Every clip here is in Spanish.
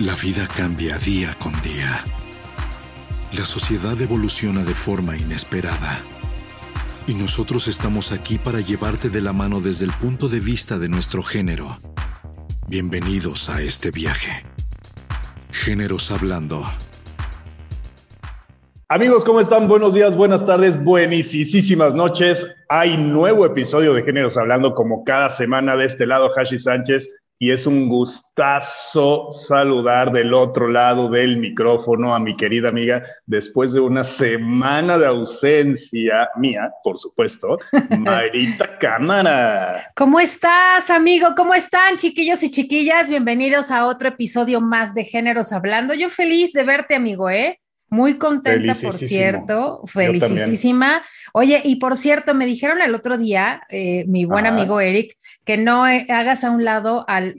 La vida cambia día con día. La sociedad evoluciona de forma inesperada. Y nosotros estamos aquí para llevarte de la mano desde el punto de vista de nuestro género. Bienvenidos a este viaje. Géneros Hablando. Amigos, ¿cómo están? Buenos días, buenas tardes, buenísimas noches. Hay nuevo episodio de Géneros Hablando como cada semana de este lado, Hashi Sánchez y es un gustazo saludar del otro lado del micrófono a mi querida amiga después de una semana de ausencia mía, por supuesto, Marita Cámara. ¿Cómo estás, amigo? ¿Cómo están, chiquillos y chiquillas? Bienvenidos a otro episodio más de Géneros Hablando. Yo feliz de verte, amigo, ¿eh? Muy contenta, por cierto, felicísima. Oye, y por cierto, me dijeron el otro día, eh, mi buen amigo Eric, que no eh, hagas a un lado al,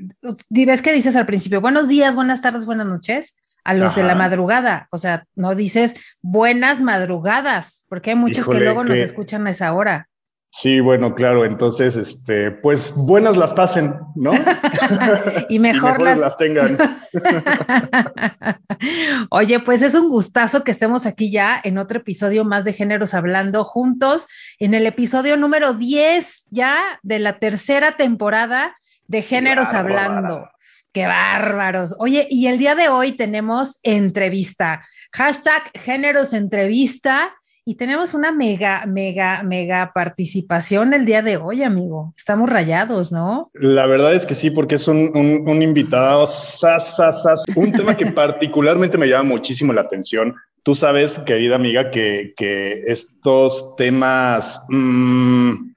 ves que dices al principio, buenos días, buenas tardes, buenas noches, a los de la madrugada, o sea, no dices buenas madrugadas, porque hay muchos que luego nos escuchan a esa hora. Sí, bueno, claro, entonces, este, pues buenas las pasen, ¿no? y mejor las... las tengan. Oye, pues es un gustazo que estemos aquí ya en otro episodio más de Géneros Hablando juntos, en el episodio número 10 ya de la tercera temporada de Géneros Hablando. Qué bárbaros. Oye, y el día de hoy tenemos entrevista. Hashtag Géneros Entrevista y tenemos una mega, mega, mega participación el día de hoy, amigo. Estamos rayados, ¿no? La verdad es que sí, porque es un, un, invitado, un tema que particularmente me llama muchísimo la atención. Tú sabes, querida amiga, que, que estos temas... Mmm,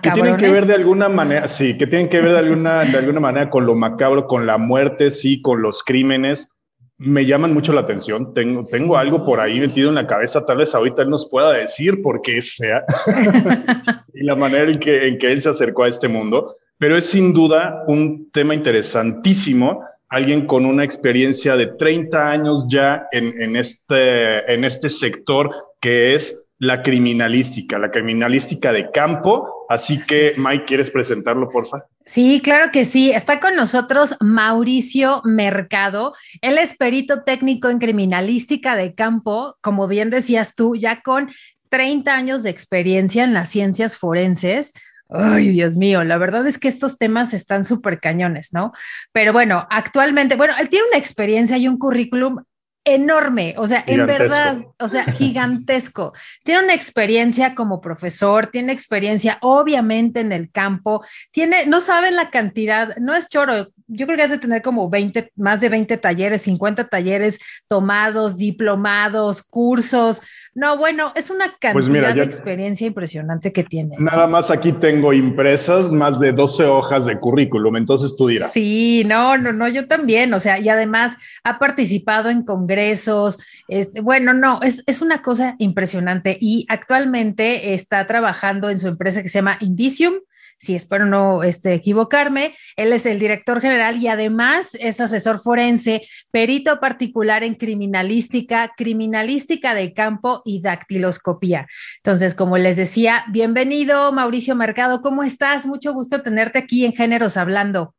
que tienen que ver de alguna manera, sí, que tienen que ver de alguna, de alguna manera con lo macabro, con la muerte, sí, con los crímenes me llaman mucho la atención. Tengo, tengo algo por ahí metido en la cabeza, tal vez ahorita él nos pueda decir por qué sea y la manera en que, en que él se acercó a este mundo, pero es sin duda un tema interesantísimo. Alguien con una experiencia de 30 años ya en, en, este, en este sector que es la criminalística, la criminalística de campo. Así que, Mike, ¿quieres presentarlo, por favor? Sí, claro que sí. Está con nosotros Mauricio Mercado. Él es perito técnico en criminalística de campo, como bien decías tú, ya con 30 años de experiencia en las ciencias forenses. Ay, Dios mío, la verdad es que estos temas están súper cañones, ¿no? Pero bueno, actualmente, bueno, él tiene una experiencia y un currículum enorme, o sea, en verdad, o sea, gigantesco. tiene una experiencia como profesor, tiene experiencia obviamente en el campo, tiene, no saben la cantidad, no es choro, yo creo que has de tener como 20, más de 20 talleres, 50 talleres tomados, diplomados, cursos. No, bueno, es una pues cantidad de experiencia impresionante que tiene. Nada más aquí tengo impresas más de 12 hojas de currículum, entonces tú dirás. Sí, no, no, no, yo también, o sea, y además ha participado en congresos, este, bueno, no, es, es una cosa impresionante y actualmente está trabajando en su empresa que se llama Indicium sí, espero no este, equivocarme. Él es el director general y además es asesor forense, perito particular en criminalística, criminalística de campo y dactiloscopía. Entonces, como les decía, bienvenido Mauricio Mercado, ¿cómo estás? Mucho gusto tenerte aquí en Géneros Hablando.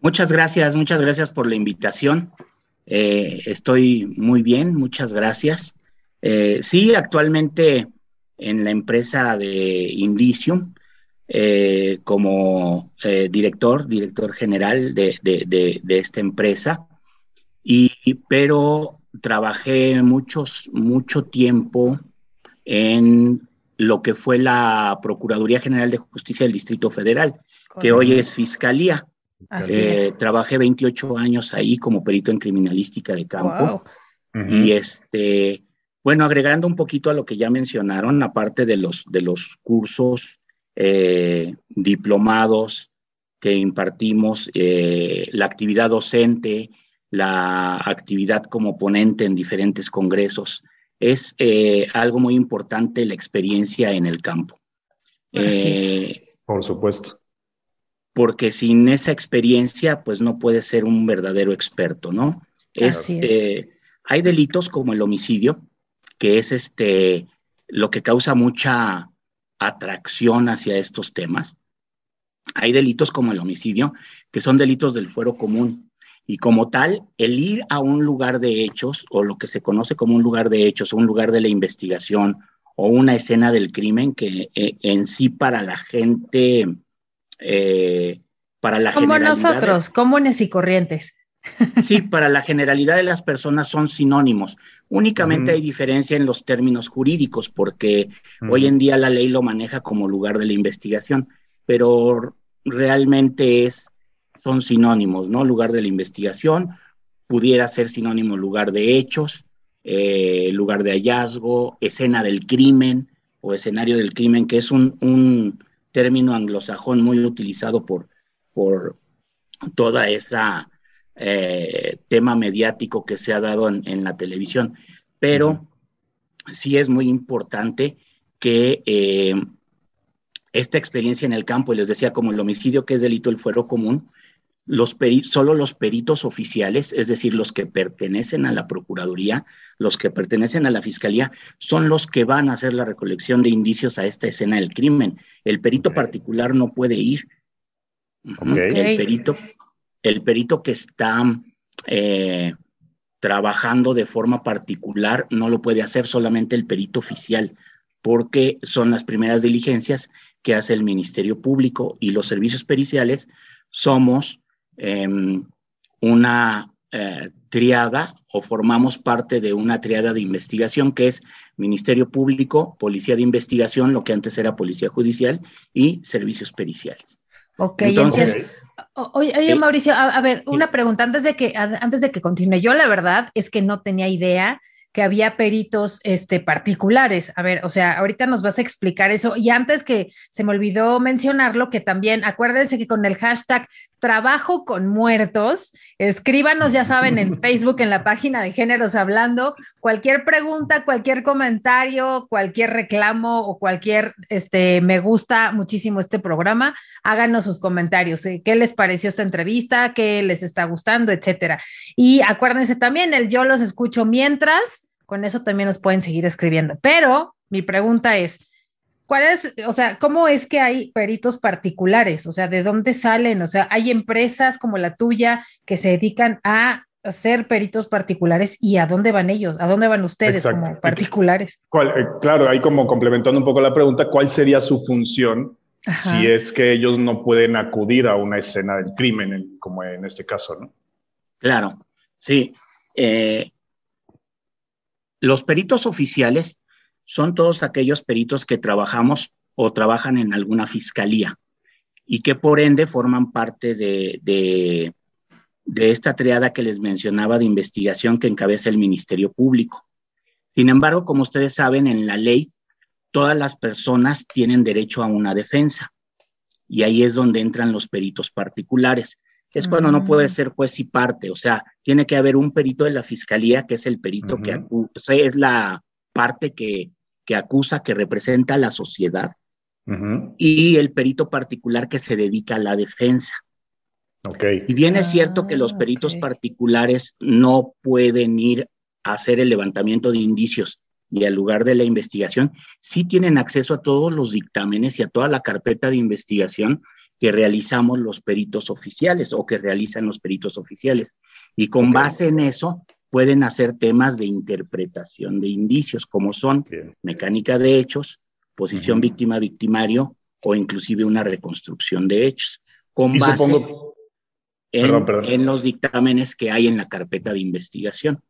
Muchas gracias, muchas gracias por la invitación. Eh, estoy muy bien, muchas gracias. Eh, sí, actualmente en la empresa de Indicium eh, como eh, director, director general de, esta empresa, y, pero trabajé muchos, mucho tiempo en lo que fue la Procuraduría General de Justicia del Distrito Federal, que hoy es Fiscalía. Eh, trabajé 28 años ahí como perito en criminalística de campo. Y este, bueno, agregando un poquito a lo que ya mencionaron, aparte de los, de los cursos eh, diplomados que impartimos, eh, la actividad docente, la actividad como ponente en diferentes congresos. Es eh, algo muy importante la experiencia en el campo. Por supuesto. Porque sin esa experiencia, pues no puede ser un verdadero experto, ¿no? hay delitos como el homicidio, que es este, lo que causa mucha atracción hacia estos temas. Hay delitos como el homicidio, que son delitos del fuero común Y como tal, el ir a un lugar de hechos, o lo que se conoce como un lugar de hechos, un lugar de la investigación, o una escena del crimen, que eh, en sí para la gente, eh, para la Como nosotros, comunes y corrientes. Sí, para la generalidad de las personas son sinónimos. Únicamente hay diferencia en los términos jurídicos, porque hoy en día la ley lo maneja como lugar de la investigación, pero realmente es, son sinónimos, ¿no? Lugar de la investigación, pudiera ser sinónimo lugar de hechos, eh, lugar de hallazgo, escena del crimen o escenario del crimen, que es un, un término anglosajón muy utilizado por, por toda esa eh, tema mediático que se ha dado en, la televisión, pero sí es muy importante que eh, esta experiencia en el campo, y les decía, como el homicidio que es delito el fuero común, los solo los peritos oficiales, es decir, los que pertenecen a la Procuraduría, los que pertenecen a la Fiscalía, son los que van a hacer la recolección de indicios a esta escena del crimen. El perito particular no puede ir. El perito el perito que está eh, trabajando de forma particular no lo puede hacer solamente el perito oficial, porque son las primeras diligencias que hace el Ministerio Público y los servicios periciales somos em, una eh, triada o formamos parte de una triada de investigación que es Ministerio Público, Policía de Investigación, lo que antes era Policía Judicial y servicios periciales. Ok, entonces, Oye, Mauricio, a, ver, una pregunta antes de que antes de que continúe. Yo la verdad es que no tenía idea que había peritos este, particulares. A ver, o sea, ahorita nos vas a explicar eso. Y antes que se me olvidó mencionarlo, que también acuérdense que con el hashtag trabajo con muertos, escríbanos, ya saben, en Facebook, en la página de Géneros Hablando, cualquier pregunta, cualquier comentario, cualquier reclamo o cualquier, este, me gusta muchísimo este programa, háganos sus comentarios. ¿eh? ¿Qué les pareció esta entrevista? ¿Qué les está gustando? Etcétera. Y acuérdense también, el yo los escucho mientras con eso también nos pueden seguir escribiendo. Pero mi pregunta es, ¿cuál es, o sea, cómo es que hay peritos particulares? O sea, ¿de dónde salen? O sea, hay empresas como la tuya que se dedican a hacer peritos particulares y a dónde van ellos, a dónde van ustedes como particulares. Eh, claro, ahí como complementando un poco la pregunta, ¿cuál sería su función si es que ellos no pueden acudir a una escena del crimen, como en este caso, ¿no? Claro, sí. Eh, los peritos oficiales son todos aquellos peritos que trabajamos o trabajan en alguna fiscalía y que por ende forman parte de, de, esta triada que les mencionaba de investigación que encabeza el Ministerio Público. Sin embargo, como ustedes saben, en la ley todas las personas tienen derecho a una defensa y ahí es donde entran los peritos particulares es cuando no puede mm. ser juez y parte, o sea, tiene que haber un perito de la fiscalía que es el perito que acusa, es la parte que, que, acusa, que representa a la sociedad, y el perito particular que se dedica a la defensa. Okay. Si bien es cierto que los ah, peritos particulares no pueden ir a hacer el levantamiento de indicios y al lugar de la investigación, sí tienen acceso a todos los dictámenes y a toda la carpeta de investigación que realizamos los peritos oficiales o que realizan los peritos oficiales. Y con base en eso pueden hacer temas de interpretación de indicios, como son mecánica de hechos, posición víctima-victimario o inclusive una reconstrucción de hechos, con base en, los dictámenes que hay en la carpeta de investigación.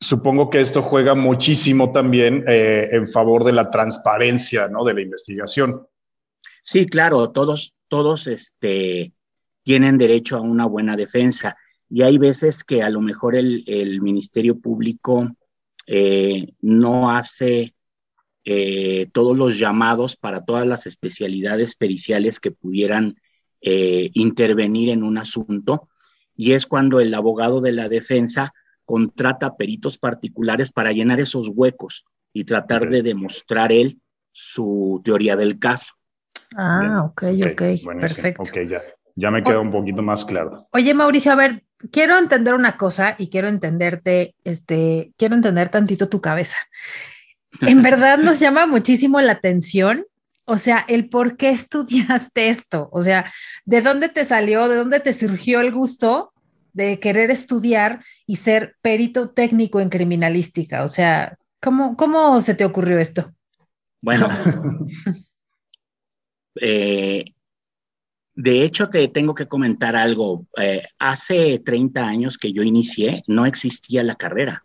Supongo que esto juega muchísimo también eh, en favor de la transparencia ¿no? de la investigación. Sí, claro, todos, todos este, tienen derecho a una buena defensa. Y hay veces que a lo mejor el, Ministerio Público eh, no hace eh, todos los llamados para todas las especialidades periciales que pudieran eh, intervenir en un asunto. Y es cuando el abogado de la defensa contrata peritos particulares para llenar esos huecos y tratar de demostrar él su teoría del caso. Ah, ok, ok, perfecto. Ok, ya, ya me queda un poquito más claro. Oye, Mauricio, a ver, quiero entender una cosa y quiero entenderte, este, quiero entender tantito tu cabeza. En verdad nos llama muchísimo la atención, o sea, el por qué estudiaste esto, o sea, ¿de dónde te salió, de dónde te surgió el gusto de querer estudiar y ser perito técnico en criminalística? O sea, ¿cómo, cómo se te ocurrió esto? Bueno, eh, de hecho, te tengo que comentar algo. Eh, hace 30 años que yo inicié, no existía la carrera.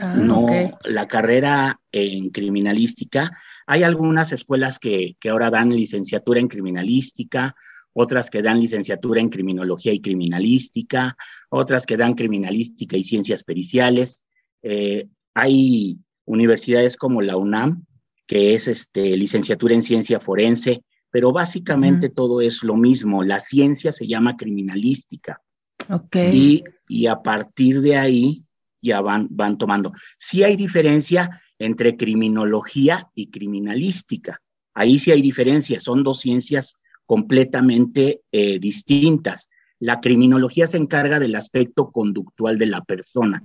Ah, no, la carrera en criminalística. Hay algunas escuelas que, que, ahora dan licenciatura en criminalística, otras que dan licenciatura en criminología y criminalística, otras que dan criminalística y ciencias periciales. Eh, hay universidades como la UNAM, que es este, licenciatura en ciencia forense, pero básicamente todo es lo mismo. La ciencia se llama criminalística. Y, y a partir de ahí ya van, van tomando. Sí hay diferencia entre criminología y criminalística. Ahí sí hay diferencia, son dos ciencias completamente eh, distintas. La criminología se encarga del aspecto conductual de la persona,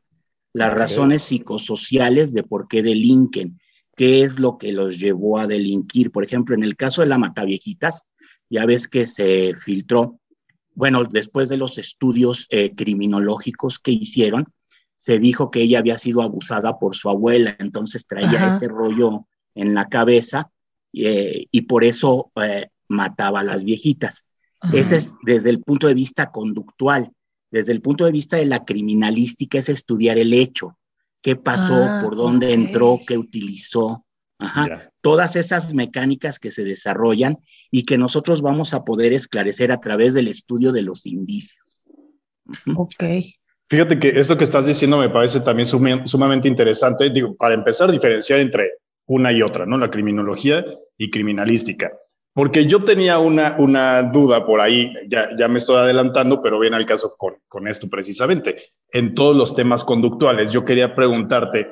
las razones psicosociales de por qué delinquen qué es lo que los llevó a delinquir. Por ejemplo, en el caso de la Mataviejitas, ya ves que se filtró, bueno, después de los estudios eh, criminológicos que hicieron, se dijo que ella había sido abusada por su abuela, entonces traía ese rollo en la cabeza eh, y por eso eh, mataba a las viejitas. Ese es desde el punto de vista conductual. Desde el punto de vista de la criminalística es estudiar el hecho, qué pasó, ah, por dónde entró, qué utilizó. Ajá. Todas esas mecánicas que se desarrollan y que nosotros vamos a poder esclarecer a través del estudio de los indicios. Ok. Fíjate que esto que estás diciendo me parece también sumamente interesante. Digo, para empezar, diferenciar entre una y otra, ¿no? La criminología y criminalística. Porque yo tenía una, una duda por ahí, ya, ya me estoy adelantando, pero viene al caso con, con esto precisamente. En todos los temas conductuales, yo quería preguntarte,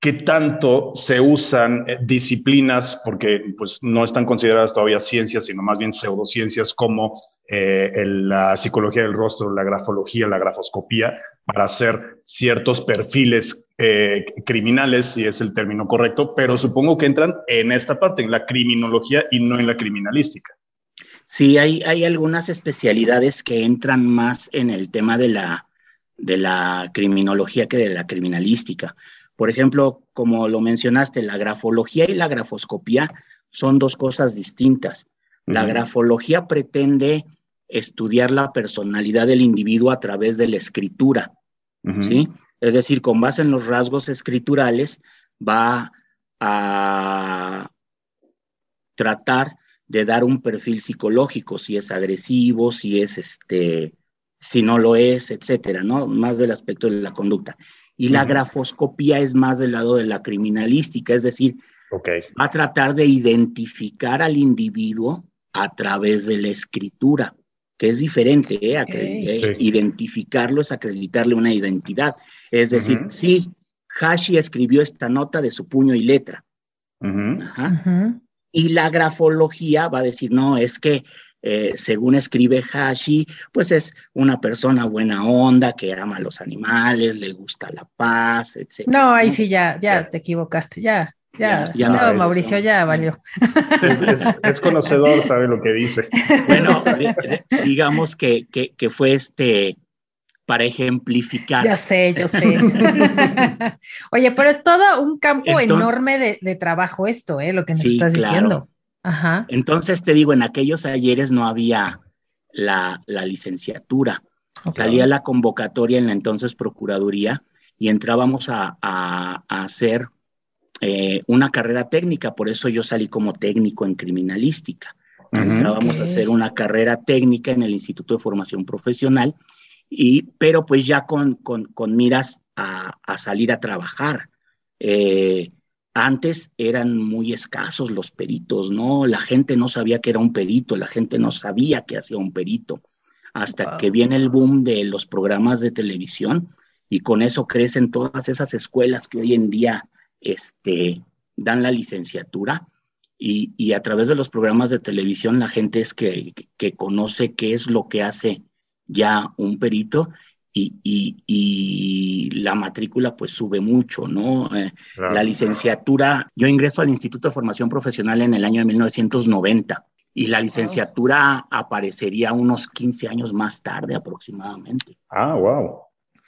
¿qué tanto se usan eh, disciplinas, porque pues, no están consideradas todavía ciencias, sino más bien pseudociencias como eh, la psicología del rostro, la grafología, la grafoscopía, para hacer ciertos perfiles eh, criminales, si es el término correcto, pero supongo que entran en esta parte, en la criminología y no en la criminalística. Sí, hay, hay algunas especialidades que entran más en el tema de la, de la criminología que de la criminalística. Por ejemplo, como lo mencionaste, la grafología y la grafoscopía son dos cosas distintas. La grafología pretende estudiar la personalidad del individuo a través de la escritura, ¿sí? Es decir, con base en los rasgos escriturales, va a tratar de dar un perfil psicológico, si es agresivo, si es este, si no lo es, etcétera, ¿no? Más del aspecto de la conducta. Y la grafoscopía es más del lado de la criminalística, es decir, va a tratar de identificar al individuo a través de la escritura que es diferente, ¿eh? eh identificarlo es acreditarle una identidad. Es decir, sí, Hashi escribió esta nota de su puño y letra. Y la grafología va a decir, no, es que eh, según escribe Hashi, pues es una persona buena onda, que ama a los animales, le gusta la paz, etc. No, ahí sí ya, ya te equivocaste, ya. Ya, ya, no, Mauricio ya valió. Es, conocedor, sabe lo que dice. Bueno, digamos que, que, fue este para ejemplificar. Ya sé, yo sé. Oye, pero es todo un campo enorme de, trabajo esto, ¿eh? Lo que nos estás diciendo. Ajá. Entonces te digo, en aquellos ayeres no había la, licenciatura. Salía la convocatoria en la entonces Procuraduría y entrábamos a, a hacer eh, una carrera técnica, por eso yo salí como técnico en criminalística. Vamos a hacer una carrera técnica en el Instituto de Formación Profesional, y, pero pues ya con, con, miras a, salir a trabajar. Eh, antes eran muy escasos los peritos, ¿no? La gente no sabía que era un perito, la gente no sabía que hacía un perito, hasta que viene el boom de los programas de televisión y con eso crecen todas esas escuelas que hoy en día este, dan la licenciatura y, a través de los programas de televisión la gente es que, conoce qué es lo que hace ya un perito y, la matrícula pues sube mucho, ¿no? Eh, la licenciatura, yo ingreso al Instituto de Formación Profesional en el año de 1990 y la licenciatura aparecería unos 15 años más tarde aproximadamente. Ah, wow.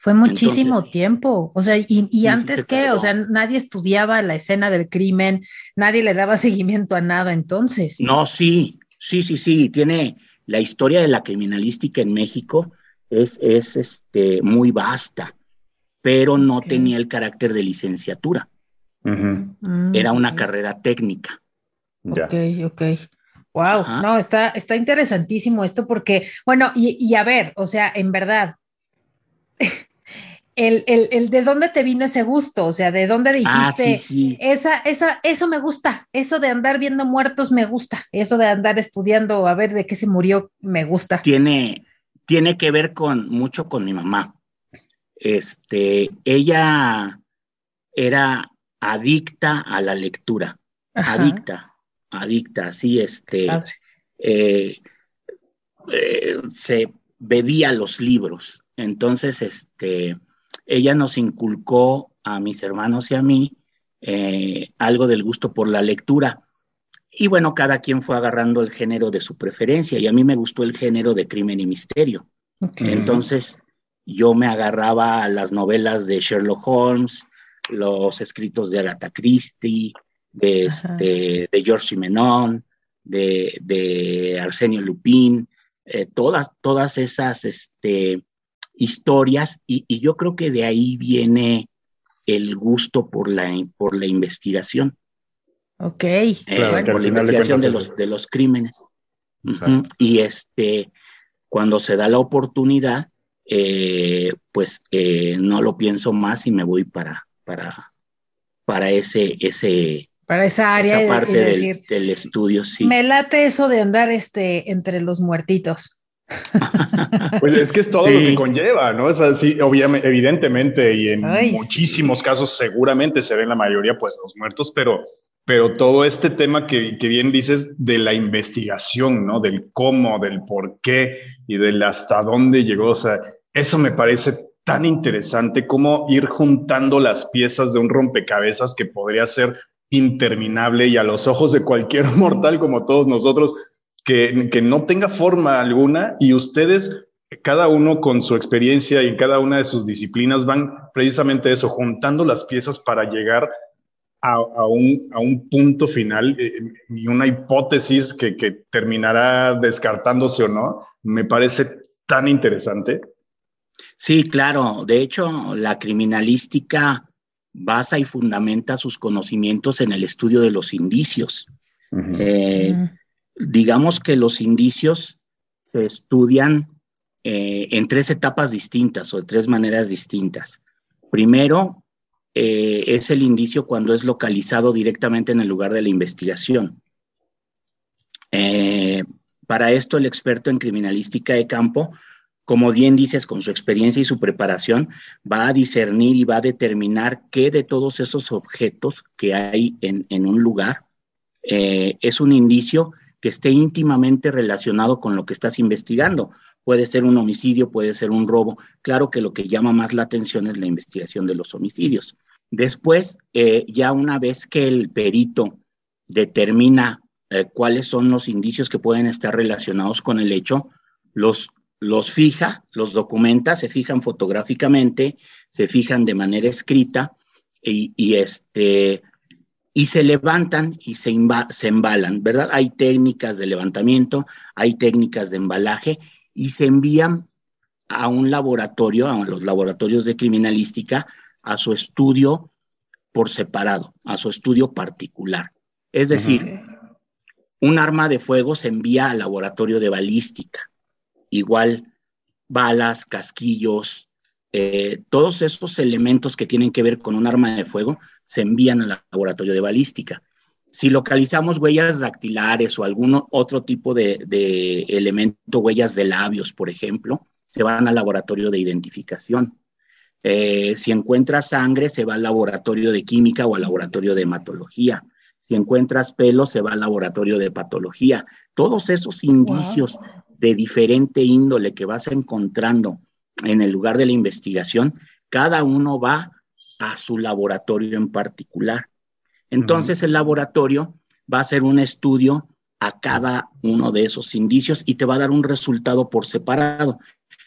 Fue muchísimo tiempo. O sea, y, antes qué, o sea, nadie estudiaba la escena del crimen, nadie le daba seguimiento a nada entonces. No, sí, sí, sí, sí. Tiene la historia de la criminalística en México es, es este, muy vasta, pero no tenía el carácter de licenciatura. Mm, Era una carrera técnica. Ok, ok. Wow, no, está, está interesantísimo esto porque, bueno, y, y, a ver, o sea, en verdad, el, el, el, de dónde te vino ese gusto, o sea, de dónde Ah, dijiste, esa, esa, eso me gusta, eso de andar viendo muertos me gusta, eso de andar estudiando a ver de qué se murió me gusta. Tiene, tiene que ver con mucho con mi mamá. Este, ella era adicta a la lectura, Ajá. adicta, adicta, sí, este, eh, eh, se bebía los libros. Entonces, este, ella nos inculcó a mis hermanos y a mí eh, algo del gusto por la lectura. Y bueno, cada quien fue agarrando el género de su preferencia y a mí me gustó el género de crimen y misterio. Entonces, yo me agarraba a las novelas de Sherlock Holmes, los escritos de Agatha Christie, de, este, de George Simenon, de, de Arsenio Lupin, eh, todas, todas esas este, historias, y, y yo creo que de ahí viene el gusto por la, por la investigación, Ok. eh, Claro, por la de investigación de los, de los crímenes. Y este, cuando se da la oportunidad, eh, pues eh, no lo pienso más y me voy para, para, para ese, ese, Para esa área esa y, parte del, decir, del estudio, sí. me late eso de andar este, entre los muertitos. Pues es que es todo Sí. lo que conlleva, ¿no? Es así, obviamente, evidentemente, y en Ay, sí. muchísimos casos seguramente se ven la mayoría, pues los muertos, pero, pero todo este tema que, que bien dices de la investigación, ¿no? Del cómo, del por qué y del hasta dónde llegó, o sea, eso me parece tan interesante como ir juntando las piezas de un rompecabezas que podría ser interminable y a los ojos de cualquier mortal como todos nosotros, que, que no tenga forma alguna y ustedes cada uno con su experiencia y en cada una de sus disciplinas van precisamente eso, juntando las piezas para llegar a, a un, a un punto final eh, y una hipótesis que, que terminará descartándose o no. Me parece tan interesante. Sí, claro. De hecho, la criminalística basa y fundamenta sus conocimientos en el estudio de los indicios. Eh, Mm, digamos que los indicios se estudian eh, en tres etapas distintas o de tres maneras distintas. Primero, eh, es el indicio cuando es localizado directamente en el lugar de la investigación. Eh, para esto, el experto en criminalística de campo, como bien dices, con su experiencia y su preparación, va a discernir y va a determinar qué de todos esos objetos que hay en, en un lugar es un indicio que esté íntimamente relacionado con lo que estás investigando. Puede ser un homicidio, puede ser un robo. Claro que lo que llama más la atención es la investigación de los homicidios. Después, eh, ya una vez que el perito determina eh, cuáles son los indicios que pueden estar relacionados con el hecho, los, los fija, los documenta, se fijan fotográficamente, se fijan de manera escrita y, y este, y se levantan y se, se, embalan, ¿verdad? Hay técnicas de levantamiento, hay técnicas de embalaje y se envían a un laboratorio, a los laboratorios de criminalística, a su estudio por separado, a su estudio particular. Es decir, un arma de fuego se envía al laboratorio de balística, igual balas, casquillos, eh, todos esos elementos que tienen que ver con un arma de fuego se envían al laboratorio de balística. Si localizamos huellas dactilares o algún otro tipo de, de, elemento, huellas de labios, por ejemplo, se van al laboratorio de identificación. Eh, si encuentra sangre, se va al laboratorio de química o al laboratorio de hematología. Si encuentras pelo, se va al laboratorio de patología. Todos esos indicios wow. de diferente índole que vas encontrando en el lugar de la investigación, cada uno va a su laboratorio en particular. Entonces, uh -huh. el laboratorio va a hacer un estudio a cada uno de esos indicios y te va a dar un resultado por separado.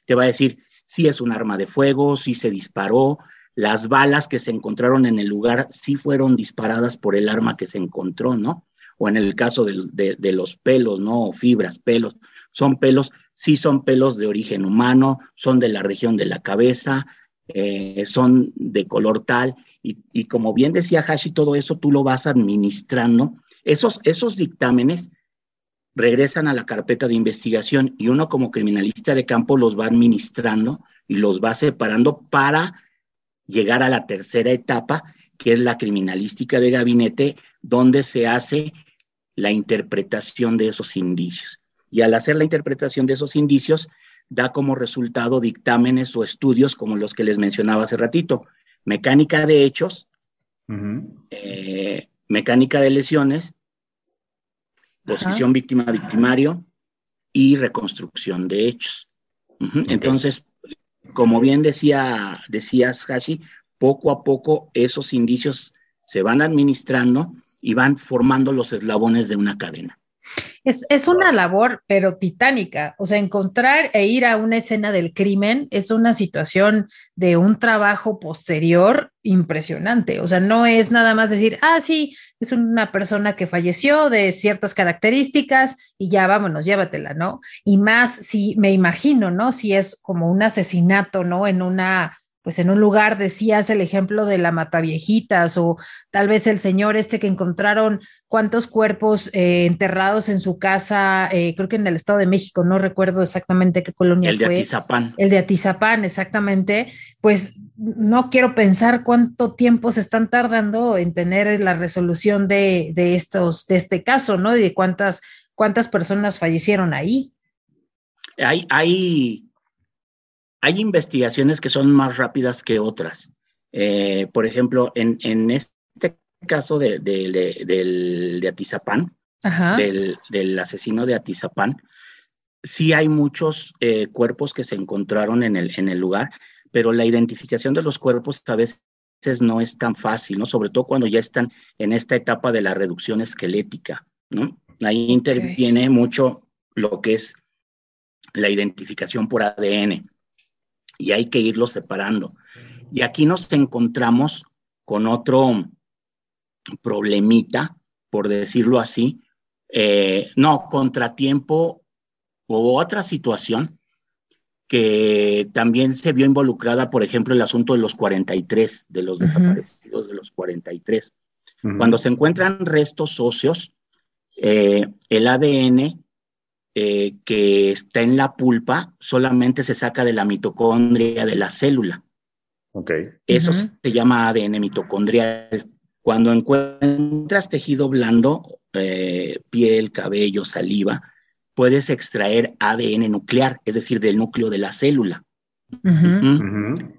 Te va a decir si es un arma de fuego, si se disparó, las balas que se encontraron en el lugar si fueron disparadas por el arma que se encontró, ¿no? O en el caso de, los pelos, ¿no? O fibras, pelos. Son pelos, sí son pelos de origen humano, son de la región de la cabeza, eh, son de color tal. Y, como bien decía Hashi, todo eso tú lo vas administrando. Esos, esos dictámenes regresan a la carpeta de investigación y uno como criminalista de campo los va administrando y los va separando para llegar a la tercera etapa, que es la criminalística de gabinete, donde se hace la interpretación de esos indicios. Y al hacer la interpretación de esos indicios, da como resultado dictámenes o estudios como los que les mencionaba hace ratito. Mecánica de hechos, eh, mecánica de lesiones, posición víctima-victimario y reconstrucción de hechos. Entonces, como bien decía, decías, Hashi, poco a poco esos indicios se van administrando y van formando los eslabones de una cadena. Es, una labor, pero titánica. O sea, encontrar e ir a una escena del crimen es una situación de un trabajo posterior impresionante. O sea, no es nada más decir, ah, sí, es una persona que falleció de ciertas características y ya vámonos, llévatela, ¿no? Y más si me imagino, ¿no? Si es como un asesinato, ¿no? En una pues en un lugar decías el ejemplo de la Mataviejitas o tal vez el señor este que encontraron cuántos cuerpos eh, enterrados en su casa, eh, creo que en el Estado de México, no recuerdo exactamente qué colonia fue. El de Atizapán. El de Atizapán, exactamente. Pues no quiero pensar cuánto tiempo se están tardando en tener la resolución de, de estos, de este caso, ¿no? Y de cuántas, cuántas personas fallecieron ahí. Hay, hay hay investigaciones que son más rápidas que otras. Eh, por ejemplo, en, este caso de, Atizapán, del, asesino de Atizapán, sí hay muchos eh, cuerpos que se encontraron en el, en el lugar, pero la identificación de los cuerpos a veces no es tan fácil, ¿no? Sobre todo cuando ya están en esta etapa de la reducción esquelética, ¿no? Ahí interviene mucho lo que es la identificación por ADN y hay que irlo separando. Y aquí nos encontramos con otro problemita, por decirlo así, eh, no, contratiempo o otra situación que también se vio involucrada, por ejemplo, el asunto de los 43, de los desaparecidos de los 43. Cuando se encuentran restos óseos, eh, el ADN eh, que está en la pulpa solamente se saca de la mitocondria de la célula. Okay. Eso se llama ADN mitocondrial. Cuando encuentras tejido blando, eh, piel, cabello, saliva, puedes extraer ADN nuclear, es decir, del núcleo de la célula.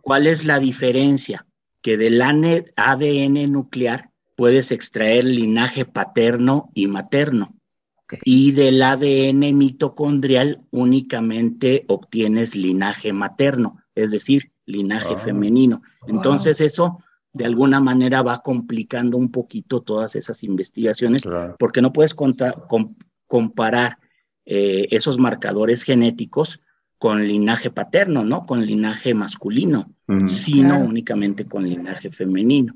¿Cuál es la diferencia? Que del ADN nuclear puedes extraer linaje paterno y materno. Y del ADN mitocondrial únicamente obtienes linaje materno, es decir, linaje ah. femenino. Entonces eso de alguna manera va complicando un poquito todas esas investigaciones, porque no puedes comparar eh, esos marcadores genéticos con linaje paterno, ¿no? Con linaje masculino, sino únicamente con linaje femenino.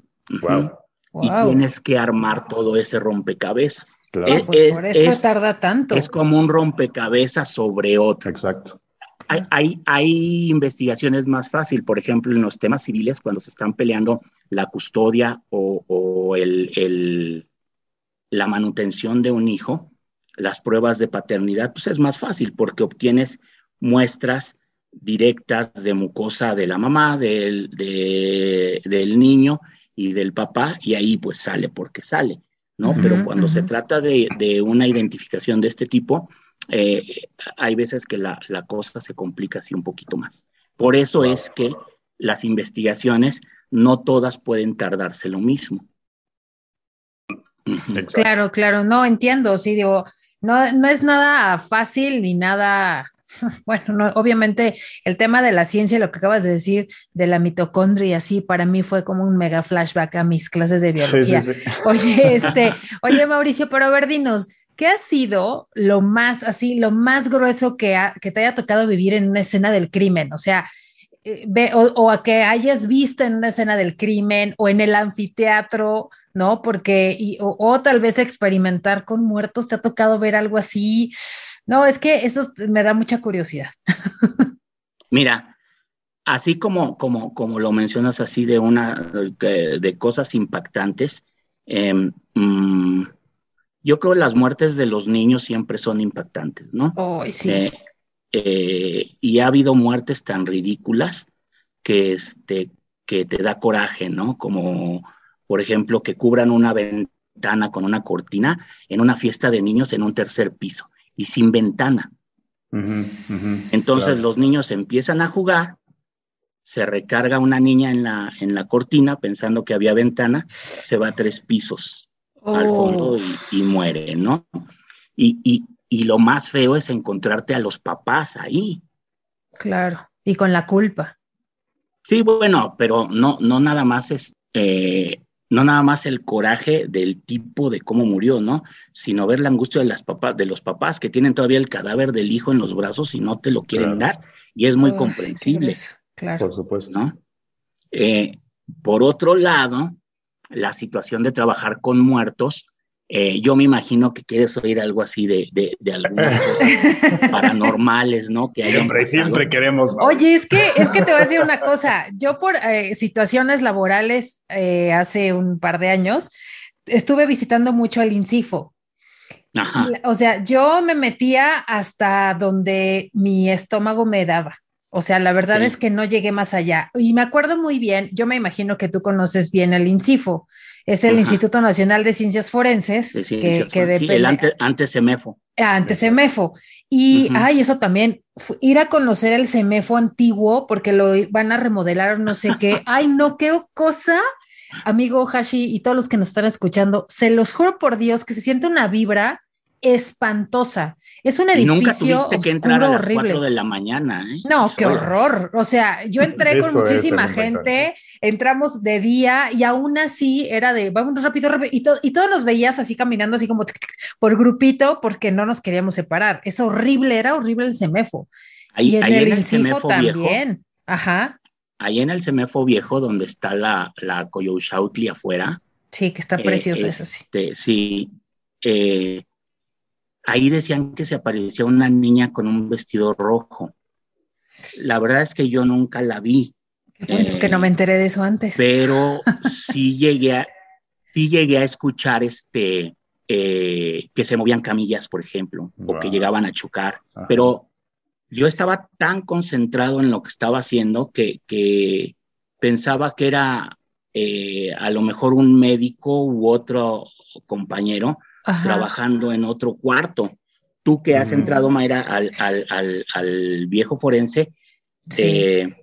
Y tienes que armar todo ese rompecabezas. Claro. pues por eso tarda tanto. Es como un rompecabezas sobre otro. Exacto. Hay, hay, investigaciones más fáciles, por ejemplo, en los temas civiles, cuando se están peleando la custodia o, el, la manutención de un hijo, las pruebas de paternidad, pues es más fácil porque obtienes muestras directas de mucosa de la mamá, del, del niño y del papá, y ahí pues sale porque sale. ¿No? Pero cuando se trata de, una identificación de este tipo, eh, hay veces que la, cosa se complica así un poquito más. Por eso es que las investigaciones no todas pueden tardarse lo mismo. Claro, claro, no entiendo, sí, digo, no, no es nada fácil ni nada bueno, no, obviamente el tema de la ciencia, lo que acabas de decir de la mitocondria, sí, para mí fue como un mega flashback a mis clases de biología. Oye, este, oye, Mauricio, pero a ver, dinos, ¿qué ha sido lo más así, lo más grueso que, que te haya tocado vivir en una escena del crimen? O sea, eh, o, a que hayas visto en una escena del crimen o en el anfiteatro, ¿no? Porque, o, tal vez experimentar con muertos, ¿te ha tocado ver algo así? No, es que eso me da mucha curiosidad. Mira, así como, como, como lo mencionas así de una, de, cosas impactantes, em, mm, yo creo que las muertes de los niños siempre son impactantes, ¿no? Oh, sí. Eh, eh, y ha habido muertes tan ridículas que, este, que te da coraje, ¿no? Como, por ejemplo, que cubran una ventana con una cortina en una fiesta de niños en un tercer piso y sin ventana. Entonces los niños empiezan a jugar, se recarga una niña en la, en la cortina pensando que había ventana, se va a tres pisos al fondo y, muere, ¿no? Y, y, y lo más feo es encontrarte a los papás ahí. Claro, y con la culpa. Sí, bueno, pero no, no nada más es, eh, no nada más el coraje del tipo de cómo murió, ¿no? Sino ver la angustia de las papás, de los papás que tienen todavía el cadáver del hijo en los brazos y no te lo quieren dar, y es muy comprensible. Claro. Por supuesto. ¿no? Eh, por otro lado, la situación de trabajar con muertos eh, yo me imagino que quieres oír algo así de, de, de algunas cosas paranormales, ¿no? Que siempre, siempre queremos. Oye, es que, es que te voy a decir una cosa. Yo por eh, situaciones laborales eh, hace un par de años estuve visitando mucho el INCIFO. Ajá. O sea, yo me metía hasta donde mi estómago me daba. O sea, la verdad es que no llegué más allá. Y me acuerdo muy bien, yo me imagino que tú conoces bien el INCIFO es el Instituto Nacional de Ciencias Forenses, que, que depende. el ante, antes CEMEFO. Antes CEMEFO. Y, ay, eso también, ir a conocer el CEMEFO antiguo, porque lo van a remodelar no sé qué. ay, no, qué cosa. Amigo Hashi y todos los que nos están escuchando, se los juro por Dios que se siente una vibra espantosa. Es un edificio nunca tuviste que entrar a las cuatro de la mañana. ¿eh? No, qué horror. O sea, yo entré con muchísima gente, entramos de día y aún así era de vamos rápido, rápido. Y, y todos nos veías así caminando, así como por grupito, porque no nos queríamos separar. Es horrible, era horrible el semefo. Ahí, y en el, en el también. Ajá. Ahí en el semefo viejo, donde está la, la afuera. Sí, que está precioso eso sí. Este, sí. Eh, Ahí decían que se aparecía una niña con un vestido rojo. La verdad es que yo nunca la vi. que no me enteré de eso antes. Pero sí llegué a, sí llegué a escuchar este, eh, que se movían camillas, por ejemplo, o que llegaban a chocar. Pero yo estaba tan concentrado en lo que estaba haciendo que, que pensaba que era eh, a lo mejor un médico u otro compañero trabajando en otro cuarto. Tú que has entrado, Mayra, al, al, al, viejo forense, eh,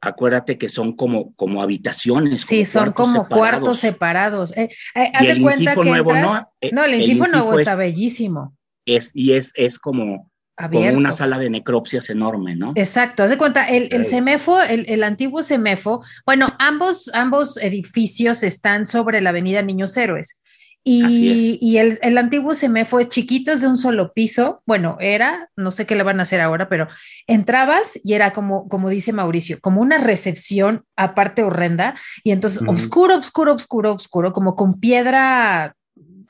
acuérdate que son como, como habitaciones. Sí, son como cuartos separados. Eh, eh, haz de cuenta que nuevo, no, no, el, el nuevo está bellísimo. Es, y es, es como, como una sala de necropsias enorme, ¿no? Exacto, haz de cuenta, el, el CEMEFO, el, el, antiguo CEMEFO, bueno, ambos, ambos edificios están sobre la avenida Niños Héroes. Y, el, el, antiguo fue chiquito, es de un solo piso. Bueno, era, no sé qué le van a hacer ahora, pero entrabas y era como, como dice Mauricio, como una recepción aparte horrenda. Y entonces, oscuro, oscuro, oscuro, oscuro, como con piedra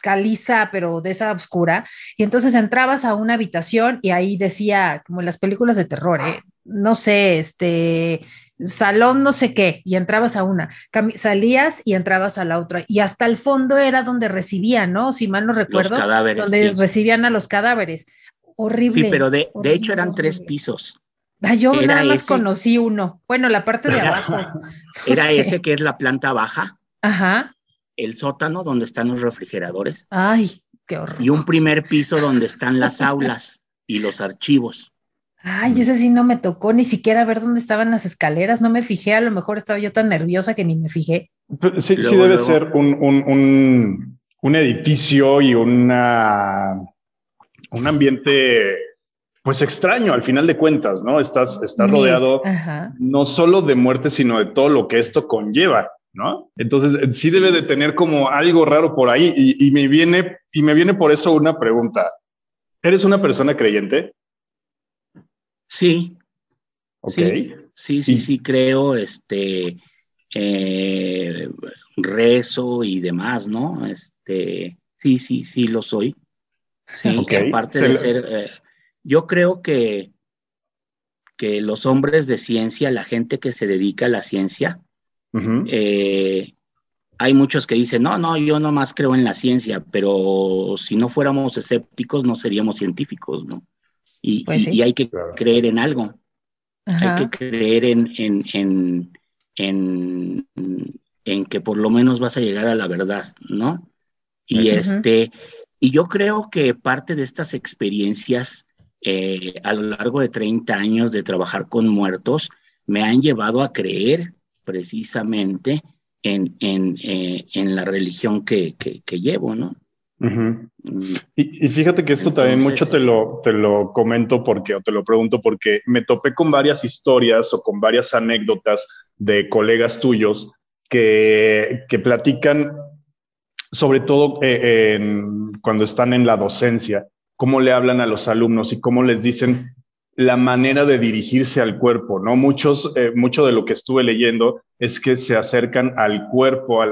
caliza, pero de esa oscura. Y entonces entrabas a una habitación y ahí decía, como en las películas de terror, ¿eh? no sé, este, salón no sé qué, y entrabas a una, salías y entrabas a la otra, y hasta el fondo era donde recibían, ¿no? Si mal no recuerdo, donde recibían a los cadáveres. Horrible. Sí, pero de, de hecho eran tres pisos. Ah, yo nada más conocí uno. Bueno, la parte de abajo. era ese que es la planta baja. Ajá. El sótano donde están los refrigeradores. Ay, qué horror. Y un primer piso donde están las aulas y los archivos. Ay, ese sí no me tocó ni siquiera ver dónde estaban las escaleras, no me fijé, a lo mejor estaba yo tan nerviosa que ni me fijé. Sí, sí debe ser un, un, un, edificio y una, un ambiente pues extraño al final de cuentas, ¿no? Estás, estás rodeado no solo de muerte, sino de todo lo que esto conlleva. ¿no? Entonces sí debe de tener como algo raro por ahí y, me viene y me viene por eso una pregunta. ¿Eres una persona creyente? Sí. Ok. Sí, sí, sí, creo, este, eh, rezo y demás, ¿no? Este, sí, sí, sí lo soy. Sí, que aparte de ser, eh, yo creo que, que los hombres de ciencia, la gente que se dedica a la ciencia, eh, hay muchos que dicen, no, no, yo nomás creo en la ciencia, pero si no fuéramos escépticos no seríamos científicos, ¿no? Y, pues hay que creer en algo. Hay que creer en, en, en, en, en, que por lo menos vas a llegar a la verdad, ¿no? Y este, y yo creo que parte de estas experiencias eh, a lo largo de 30 años de trabajar con muertos me han llevado a creer precisamente en, en, eh, en la religión que, que, llevo, ¿no? Y, fíjate que esto también mucho te lo, te lo comento porque, o te lo pregunto porque me topé con varias historias o con varias anécdotas de colegas tuyos que, que platican sobre todo eh, cuando están en la docencia, cómo le hablan a los alumnos y cómo les dicen la manera de dirigirse al cuerpo, ¿no? Muchos, eh, mucho de lo que estuve leyendo es que se acercan al cuerpo a,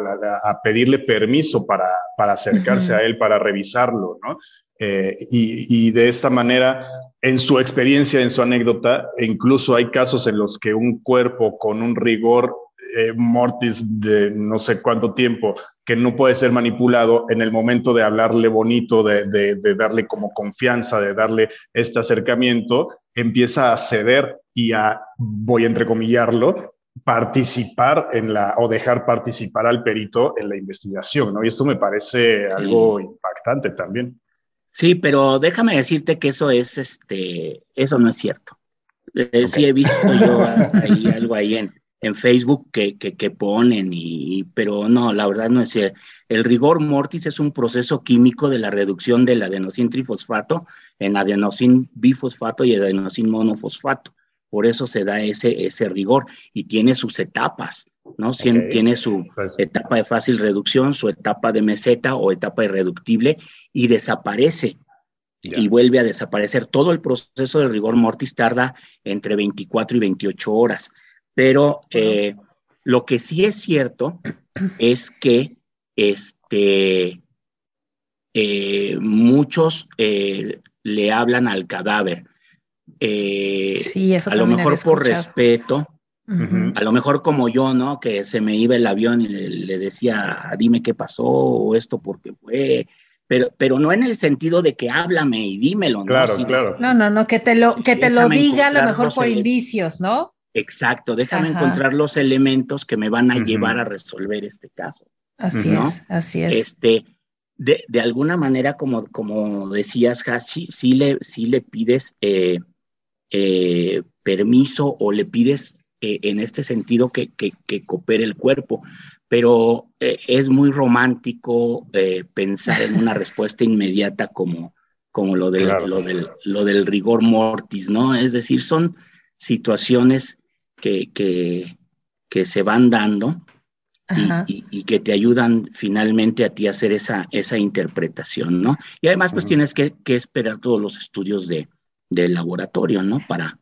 pedirle permiso para, para acercarse a él, para revisarlo, ¿no? Eh, y, y, de esta manera, en su experiencia, en su anécdota, incluso hay casos en los que un cuerpo con un rigor eh, mortis de no sé cuánto tiempo que no puede ser manipulado en el momento de hablarle bonito, de, de, darle como confianza, de darle este acercamiento, empieza a ceder y a, voy a entrecomillarlo, participar en la, o dejar participar al perito en la investigación, ¿no? Y esto me parece algo impactante también. Sí, pero déjame decirte que eso es, este, eso no es cierto. Eh, sí he visto yo ahí algo ahí en, en Facebook que, que, ponen, y, pero no, la verdad no es cierto. El rigor mortis es un proceso químico de la reducción del adenosin trifosfato en adenosin bifosfato y adenosin monofosfato. Por eso se da ese, ese rigor y tiene sus etapas, ¿no? Tiene su pues etapa de fácil reducción, su etapa de meseta o etapa irreductible y desaparece y vuelve a desaparecer. Todo el proceso del rigor mortis tarda entre 24 y 28 horas. Pero eh, lo que sí es cierto es que este, eh, muchos eh, le hablan al cadáver. sí, eso a lo mejor por respeto, a lo mejor como yo, ¿no? Que se me iba el avión y le, decía, dime qué pasó o esto porque fue. Pero, pero no en el sentido de que háblame y dímelo, ¿no? Claro, claro. No, no, no, que te lo, que te lo diga a lo mejor por indicios, ¿no? Exacto, déjame encontrar los elementos que me van a llevar a resolver este caso. Así es, así es. Este, de, de, alguna manera, como, como decías, Hashi, sí le, sí le pides eh, eh, permiso o le pides eh, en este sentido que, que, que, coopere el cuerpo, pero es muy romántico pensar en una respuesta inmediata como, como lo, del, lo, del, lo del rigor mortis, ¿no? Es decir, son situaciones que, que, se van dando y, que te ayudan finalmente a ti a hacer esa, esa interpretación, ¿no? Y además, pues tienes que, esperar todos los estudios de, laboratorio, ¿no? Para,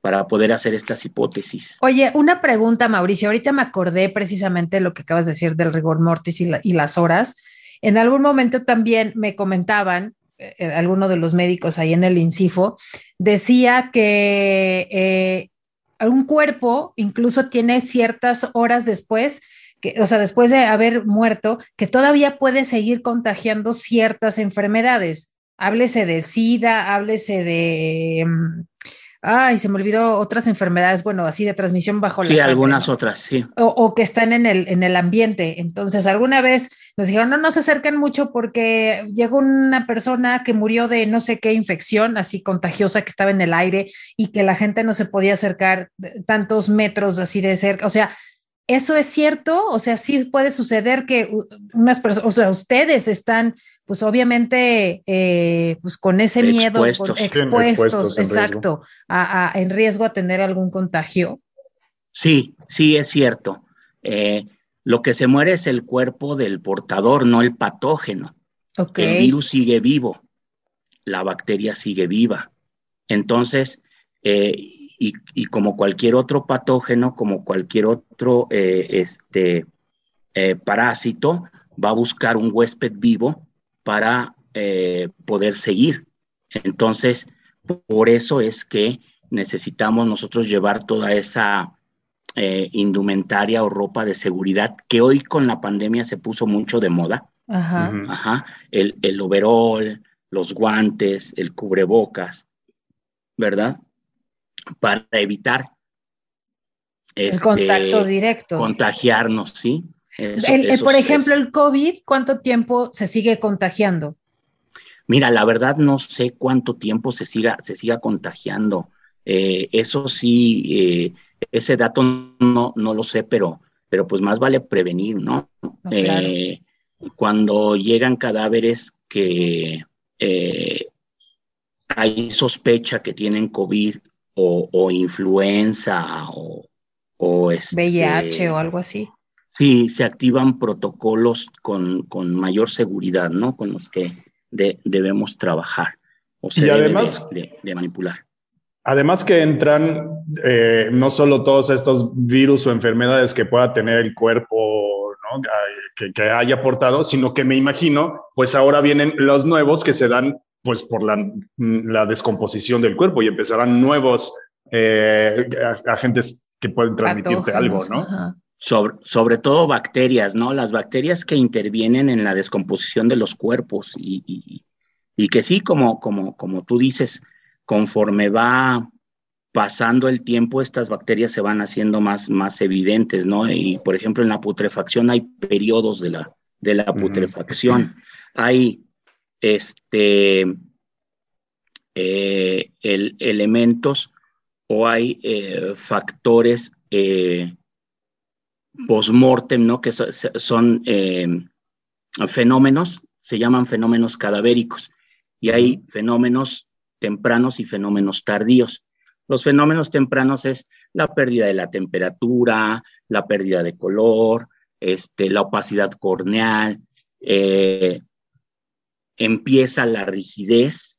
para poder hacer estas hipótesis. Oye, una pregunta, Mauricio. Ahorita me acordé precisamente de lo que acabas de decir del rigor mortis y, y las horas. En algún momento también me comentaban eh, eh, alguno de los médicos ahí en el INCIFO, decía que eh, un cuerpo incluso tiene ciertas horas después, que, o sea, después de haber muerto, que todavía puede seguir contagiando ciertas enfermedades. Háblese de SIDA, háblese de... Ay, se me olvidó otras enfermedades, bueno, así de transmisión bajo la. Sí, algunas otras, sí. O, que están en el, en el ambiente. Entonces, alguna vez nos dijeron, no, no se acerquen mucho porque llegó una persona que murió de no sé qué infección, así contagiosa que estaba en el aire y que la gente no se podía acercar tantos metros así de cerca. O sea, ¿eso es cierto? O sea, sí puede suceder que unas personas, o sea, ustedes están pues obviamente, eh, pues con ese miedo, expuestos, exacto, a, en riesgo a tener algún contagio. Sí, sí, es cierto. Eh, Lo que se muere es el cuerpo del portador, no el patógeno. El virus sigue vivo, la bacteria sigue viva. Entonces, eh, y, como cualquier otro patógeno, como cualquier otro eh, este, eh, parásito, va a buscar un huésped vivo para poder seguir. Entonces, por eso es que necesitamos nosotros llevar toda esa indumentaria o ropa de seguridad que hoy con la pandemia se puso mucho de moda. Ajá. Ajá. El, el overall, los guantes, el cubrebocas, ¿verdad? Para evitar el este, contacto directo. Contagiarnos, ¿sí? por ejemplo, el COVID, ¿cuánto tiempo se sigue contagiando? Mira, la verdad no sé cuánto tiempo se siga, se siga contagiando. Eh, eso sí, eh, ese dato no, no lo sé, pero, pero pues más vale prevenir, ¿no? Eh, cuando llegan cadáveres que hay sospecha que tienen COVID o, influenza o, o este, VIH o algo así. Sí, se activan protocolos con, mayor seguridad, ¿no? Con los que debemos trabajar o se y además, de, manipular. Además que entran eh, no solo todos estos virus o enfermedades que pueda tener el cuerpo, ¿no? que, que, haya aportado, sino que me imagino, pues ahora vienen los nuevos que se dan pues por la, descomposición del cuerpo y empezarán nuevos eh, agentes que pueden transmitirte algo, ¿no? Sobre, sobre, todo bacterias, ¿no? Las bacterias que intervienen en la descomposición de los cuerpos y, y, que sí, como, como, como tú dices, conforme va pasando el tiempo, estas bacterias se van haciendo más, más evidentes, ¿no? Y por ejemplo, en la putrefacción hay periodos de la, de la putrefacción. Hay este, eh, el, elementos o hay eh, factores eh, post-mortem, ¿no? Que son, fenómenos, se llaman fenómenos cadavéricos, y hay fenómenos tempranos y fenómenos tardíos. Los fenómenos tempranos es la pérdida de la temperatura, la pérdida de color, este, la opacidad corneal, eh, empieza la rigidez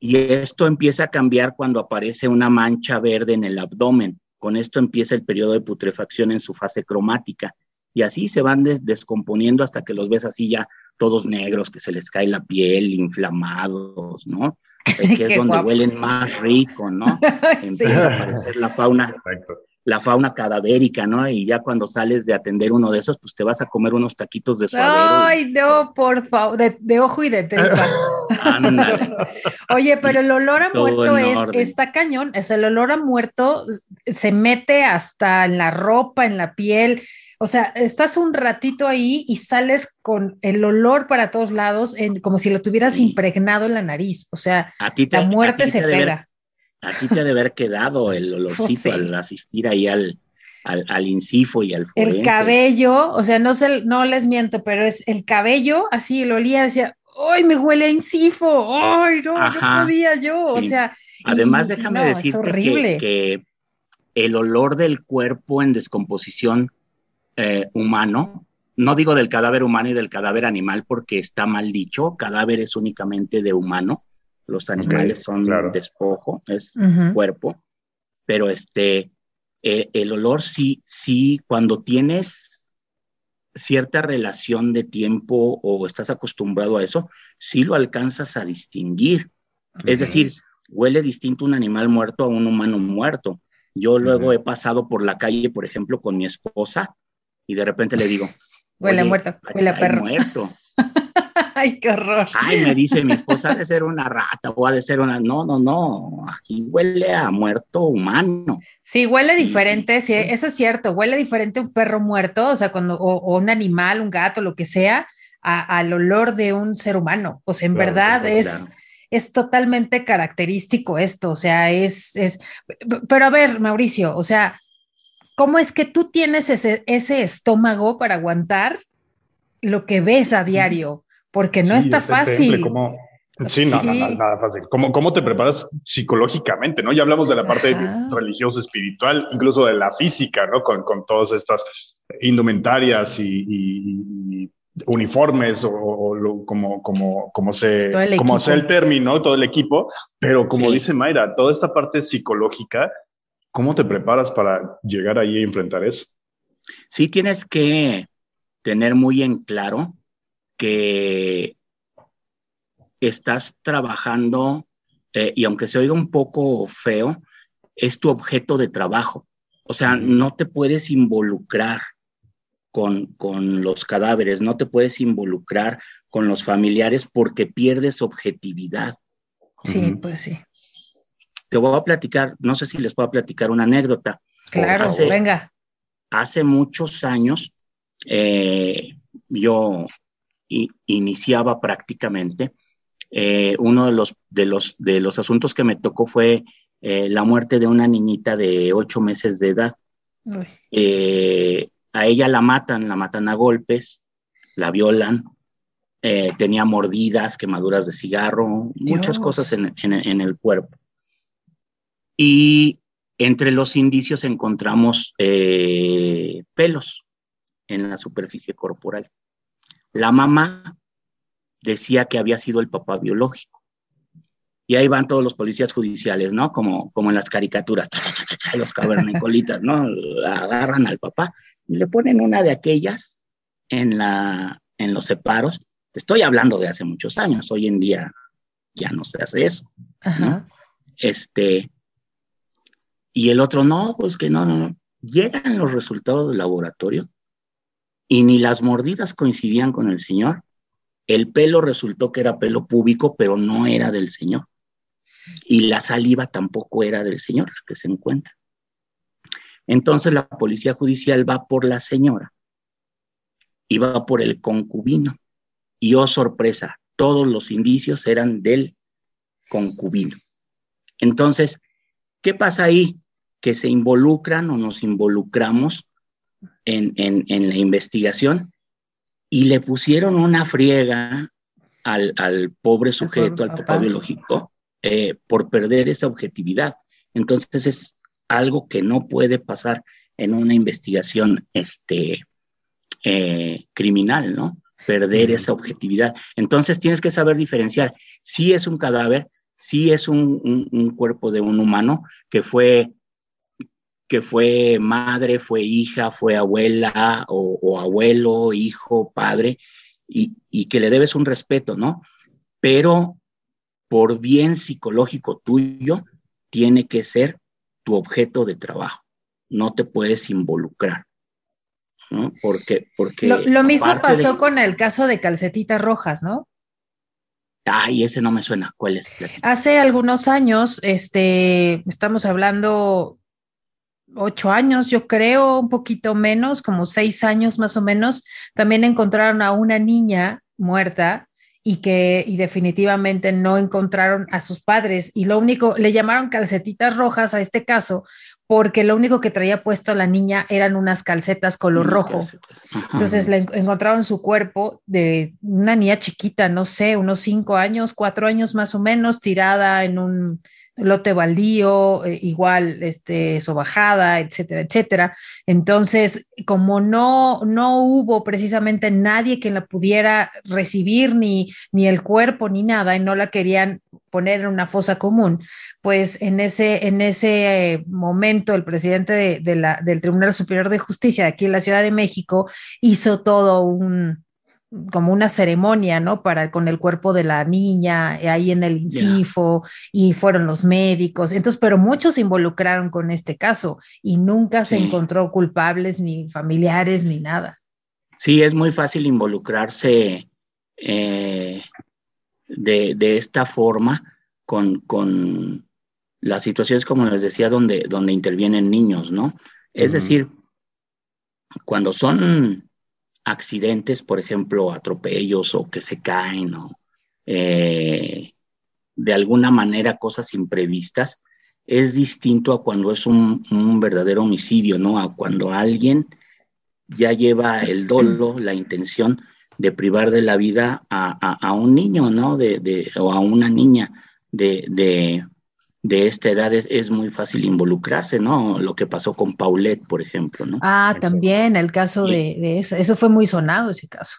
y esto empieza a cambiar cuando aparece una mancha verde en el abdomen. Con esto empieza el periodo de putrefacción en su fase cromática y así se van descomponiendo hasta que los ves así ya todos negros, que se les cae la piel, inflamados, ¿no? Que es donde huelen más rico, ¿no? Empieza a aparecer la fauna. Perfecto la fauna cadavérica, ¿no? Y ya cuando sales de atender uno de esos, pues te vas a comer unos taquitos de suadero. Ay, no, por favor, de, ojo y de tripa. Oye, pero el olor a muerto es, está cañón, es el olor a muerto se mete hasta en la ropa, en la piel. O sea, estás un ratito ahí y sales con el olor para todos lados, en, como si lo tuvieras impregnado en la nariz. O sea, la muerte se pega. A ti te ha de haber quedado el olorcito al asistir ahí al, al, incifo y al forense. El cabello, o sea, no no les miento, pero es el cabello, así lo olía, decía, ¡ay, me huele a incifo! ¡ay, no, no podía yo! O sea. Además, déjame decirte que, que, el olor del cuerpo en descomposición eh, humano, no digo del cadáver humano y del cadáver animal porque está mal dicho, cadáver es únicamente de humano, los animales son despojo, es cuerpo, pero este, eh, el olor sí, sí, cuando tienes cierta relación de tiempo o estás acostumbrado a eso, sí lo alcanzas a distinguir. Es decir, huele distinto un animal muerto a un humano muerto. Yo luego he pasado por la calle, por ejemplo, con mi esposa y de repente le digo, huele muerto, huele a perro. Muerto. Ay, qué horror. Ay, me dice mi esposa, ha de ser una rata o ha de ser una. No, no, no. Aquí huele a muerto humano. Sí, huele diferente, sí, eso es cierto. Huele diferente un perro muerto, o sea, cuando, o, un animal, un gato, lo que sea, al olor de un ser humano. Pues en verdad es. Es totalmente característico esto, o sea, es, es, pero a ver, Mauricio, o sea, ¿cómo es que tú tienes ese, ese estómago para aguantar lo que ves a diario? Porque no está fácil. ¿Cómo, Sí, no, no, no, nada fácil. ¿Cómo, ¿Cómo te preparas psicológicamente? ¿no? Ya hablamos de la parte religiosa, espiritual, incluso de la física, ¿no? Con, con todas estas indumentarias y, uniformes o, como, como, como, se, como sea el término, todo el equipo. Pero como dice Mayra, toda esta parte psicológica, ¿cómo te preparas para llegar ahí a enfrentar eso? Sí, tienes que tener muy en claro que estás trabajando, eh, y aunque se oiga un poco feo, es tu objeto de trabajo. O sea, no te puedes involucrar con, con los cadáveres, no te puedes involucrar con los familiares porque pierdes objetividad. Sí, pues sí. Te voy a platicar, no sé si les puedo platicar una anécdota. Claro, venga. Hace muchos años, eh, yo iniciaba prácticamente eh, uno de los, de, los, de los asuntos que me tocó fue eh, la muerte de una niñita de ocho meses de edad. Eh, a ella la matan, la matan a golpes, la violan, tenía mordidas, quemaduras de cigarro, muchas cosas en, en, el cuerpo. Y entre los indicios encontramos pelos en la superficie corporal. La mamá decía que había sido el papá biológico. Y ahí van todos los policías judiciales, ¿no? Como, como en las caricaturas, los cavernicolitas, ¿no? Agarran al papá y le ponen una de aquellas en, la, en los separos. Te estoy hablando de hace muchos años, hoy en día ya no se hace eso. Este, y el otro, no, pues que no, no, no. Llegan los resultados del laboratorio y ni las mordidas coincidían con el señor, el pelo resultó que era pelo púbico, pero no era del señor. Y la saliva tampoco era del señor, la que se encuentra. Entonces la policía judicial va por la señora y va por el concubino. Y oh sorpresa, todos los indicios eran del concubino. Entonces, ¿qué pasa ahí? Que se involucran o nos involucramos en, en la investigación y le pusieron una friega al, pobre sujeto, al papá biológico, eh, por perder esa objetividad. Entonces es algo que no puede pasar en una investigación este, eh, criminal, ¿no? Perder esa objetividad. Entonces tienes que saber diferenciar si es un cadáver, si es un cuerpo de un humano que fue que fue madre, fue hija, fue abuela o, abuelo, hijo, padre, y, que le debes un respeto, ¿no? Pero por bien psicológico tuyo, tiene que ser tu objeto de trabajo. No te puedes involucrar. ¿no? Porque, porque lo, mismo pasó con el caso de calcetitas rojas, ¿no? Ay, ese no me suena. ¿Cuál es? Hace algunos años, este, estamos hablando ocho años, yo creo, un poquito menos, como seis años más o menos, también encontraron a una niña muerta y que y definitivamente no encontraron a sus padres. Y lo único le llamaron calcetitas rojas a este caso porque lo único que traía puesto la niña eran unas calcetas color rojo. Entonces le encontraron su cuerpo de una niña chiquita, no sé, unos cinco años, cuatro años más o menos, tirada en un lote baldío, eh, igual este, sobajada, etcétera, etcétera. Entonces, como no, no hubo precisamente nadie que la pudiera recibir, ni, ni el cuerpo, ni nada, y no la querían poner en una fosa común, pues en ese, en ese eh, momento el presidente de la, del Tribunal Superior de Justicia de aquí en la Ciudad de México hizo todo un, como una ceremonia, ¿no? Para con el cuerpo de la niña, eh, ahí en el INCIFO, y fueron los médicos. Entonces, pero muchos se involucraron con este caso y nunca se encontró culpables, ni familiares, ni nada. Sí, es muy fácil involucrarse eh, de, esta forma con, con, las situaciones, como les decía, donde, donde intervienen niños, ¿no? Es decir, cuando son accidentes, por ejemplo, atropellos o que se caen o eh, de alguna manera cosas imprevistas, es distinto a cuando es un, verdadero homicidio, ¿no? A cuando alguien ya lleva el dolo, la intención de privar de la vida a, un niño, ¿no? De, o a una niña de, de, esta edad es, muy fácil involucrarse, ¿no? Lo que pasó con Paulette, por ejemplo, ¿no? Ah, también el caso de, eso, eso fue muy sonado ese caso.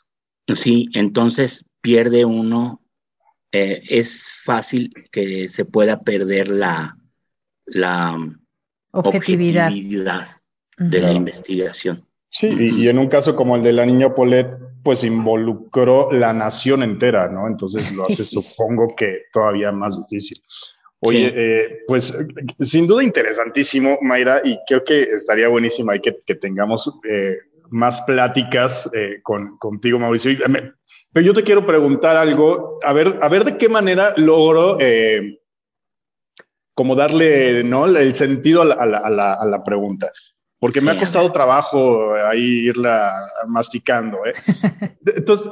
Sí, entonces pierde uno, eh, es fácil que se pueda perder la, la objetividad, de la investigación. Sí, y, en un caso como el de la niña Paulette, pues involucró la nación entera, ¿no? Entonces lo hace, supongo que todavía más difícil. Oye, eh, pues sin duda interesantísimo, Mayra, y creo que estaría buenísimo ahí que, tengamos eh, más pláticas eh, con, contigo, Mauricio. Pero yo te quiero preguntar algo, a ver, a ver de qué manera logro como darle ¿no? el sentido a la pregunta porque me ha costado trabajo ahí irla masticando. ¿eh? Entonces,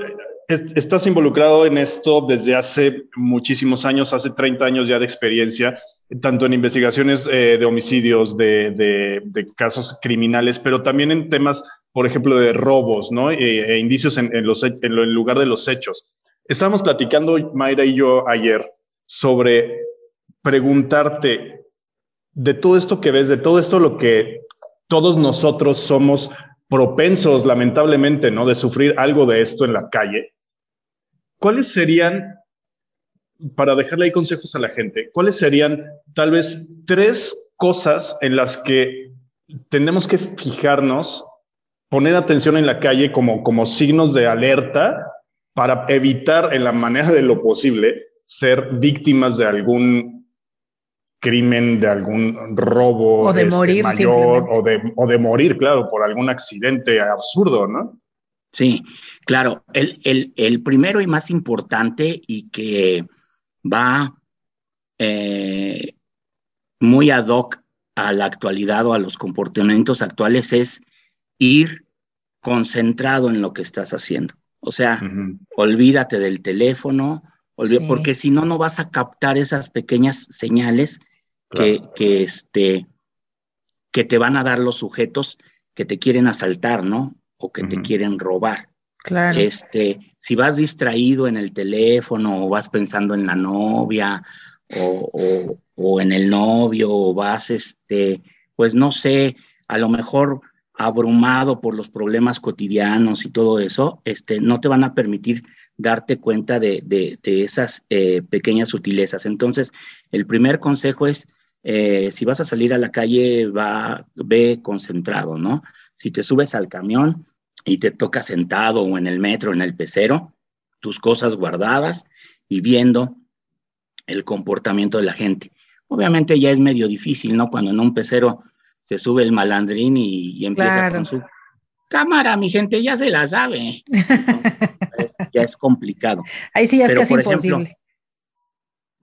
estás involucrado en esto desde hace muchísimos años, hace 30 años ya de experiencia, tanto en investigaciones eh, de homicidios, de, casos criminales, pero también en temas, por ejemplo, de robos, ¿no? E, e indicios en, los, en, en lugar de los hechos. Estábamos platicando, Mayra y yo, ayer, sobre preguntarte de todo esto que ves, de todo esto lo que todos nosotros somos propensos, lamentablemente, ¿no? De sufrir algo de esto en la calle. ¿Cuáles serían, para dejarle ahí consejos a la gente, cuáles serían tal vez tres cosas en las que tenemos que fijarnos, poner atención en la calle como, como signos de alerta para evitar en la manera de lo posible ser víctimas de algún crimen, de algún robo o de este, morir mayor o de, o de, morir, claro, por algún accidente absurdo, ¿no? Sí, claro. El, el, el primero y más importante y que va eh, muy ad hoc a la actualidad o a los comportamientos actuales es ir concentrado en lo que estás haciendo. O sea, olvídate del teléfono, porque si no, no vas a captar esas pequeñas señales que, este, que te van a dar los sujetos que te quieren asaltar, ¿no? O que te quieren robar. Claro. Este, si vas distraído en el teléfono o vas pensando en la novia o, o, en el novio o vas, este, pues no sé, a lo mejor abrumado por los problemas cotidianos y todo eso, este, no te van a permitir darte cuenta de, de, esas eh, pequeñas sutilezas. Entonces, el primer consejo es eh, si vas a salir a la calle, va, ve concentrado, ¿no? Si te subes al camión y te toca sentado o en el metro, en el pecero, tus cosas guardadas y viendo el comportamiento de la gente. Obviamente ya es medio difícil, ¿no? Cuando en un pecero se sube el malandrín y, empieza con su cámara, mi gente ya se la sabe. ya es complicado. Ahí sí ya es casi imposible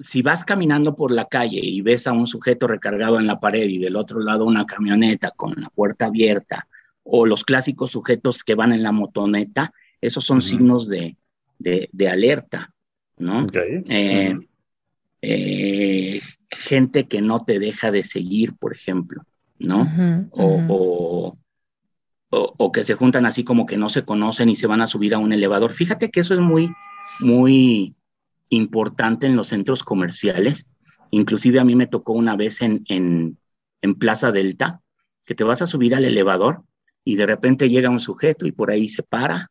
si vas caminando por la calle y ves a un sujeto recargado en la pared y del otro lado una camioneta con la puerta abierta, o los clásicos sujetos que van en la motoneta, esos son signos de, alerta, ¿no? Eh, eh, gente que no te deja de seguir, por ejemplo, ¿no? o, o, que se juntan así como que no se conocen y se van a subir a un elevador. Fíjate que eso es muy, muy importante en los centros comerciales. Inclusive a mí me tocó una vez en, en, Plaza Delta, que te vas a subir al elevador y de repente llega un sujeto y por ahí se para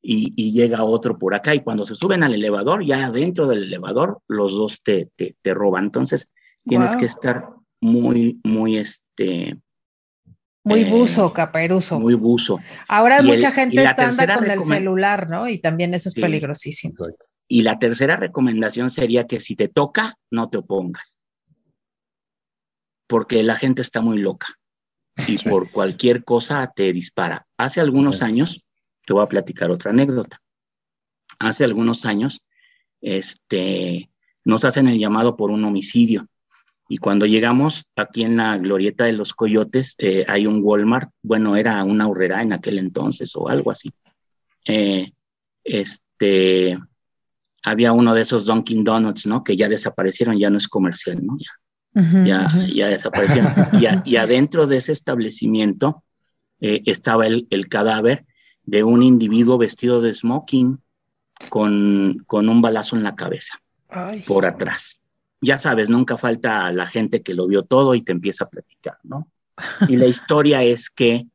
y, llega otro por acá y cuando se suben al elevador, ya dentro del elevador, los dos te, te, roban. Entonces, tienes que estar muy, muy, este... Muy eh, buzo, caperuso. Muy buzo. Ahora mucha gente está anda con el celular, ¿no? Y también eso es peligrosísimo. Y la tercera recomendación sería que si te toca, no te opongas. Porque la gente está muy loca y por cualquier cosa te dispara. Hace algunos años, te voy a platicar otra anécdota. Hace algunos años, este, nos hacen el llamado por un homicidio. Y cuando llegamos aquí en la glorieta de los coyotes, eh, hay un Walmart, bueno, era una horrera en aquel entonces o algo así. Eh, este, había uno de esos Dunkin' Donuts, ¿no? Que ya desaparecieron, ya no es comercial, ¿no? Ya, ya, ya desaparecieron. y, y, adentro de ese establecimiento eh, estaba el, el, cadáver de un individuo vestido de smoking con, con un balazo en la cabeza por atrás. Ya sabes, nunca falta la gente que lo vio todo y te empieza a platicar, ¿no? Y la historia es que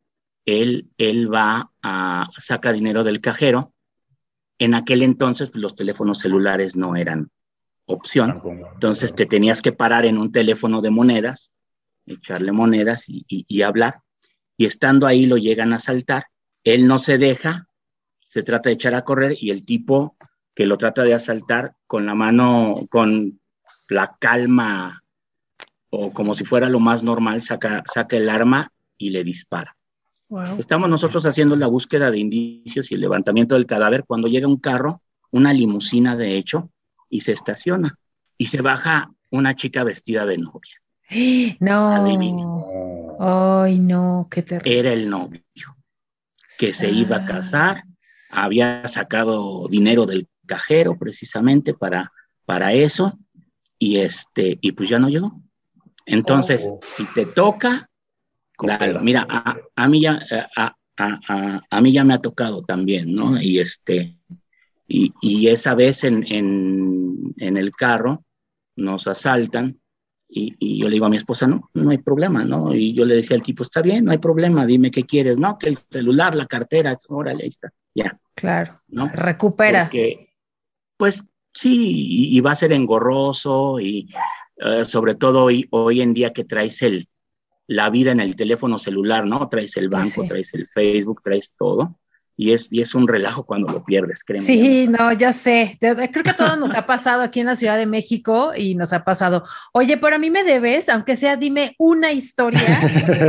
él, él va a, saca dinero del cajero. En aquel entonces pues, los teléfonos celulares no eran opción. Entonces te tenías que parar en un teléfono de monedas, echarle monedas y, y hablar. Y estando ahí lo llegan a saltar. Él no se deja, se trata de echar a correr y el tipo que lo trata de asaltar con la mano, con la calma o como si fuera lo más normal, saca, saca el arma y le dispara. Estamos nosotros haciendo la búsqueda de indicios y el levantamiento del cadáver cuando llega un carro, una limusina de hecho, y se estaciona. Y se baja una chica vestida de novia. No. Ay, no, qué terrible. Era el novio que se iba a casar, había sacado dinero del cajero precisamente para, para eso, y este, y pues ya no llegó. Entonces, oh. si te toca, mira, a, mí ya, a, a, mí ya me ha tocado también, ¿no? Y este, y, y esa vez en, en, en, el carro nos asaltan y, y, yo le digo a mi esposa, no, no hay problema, ¿no? Y yo le decía al tipo, está bien, no hay problema, dime qué quieres, ¿no? Que el celular, la cartera, órale, ahí está, ya. Claro, ¿no? Recupera. Porque, pues sí, y, va a ser engorroso y eh, sobre todo hoy, hoy en día que traes el, la vida en el teléfono celular, ¿no? Traes el banco, traes el Facebook, traes todo y es, y es un relajo cuando lo pierdes, créeme. Sí, no, ya sé. Creo que a todos nos ha pasado aquí en la Ciudad de México y nos ha pasado. Oye, pero a mí me debes, aunque sea, dime una historia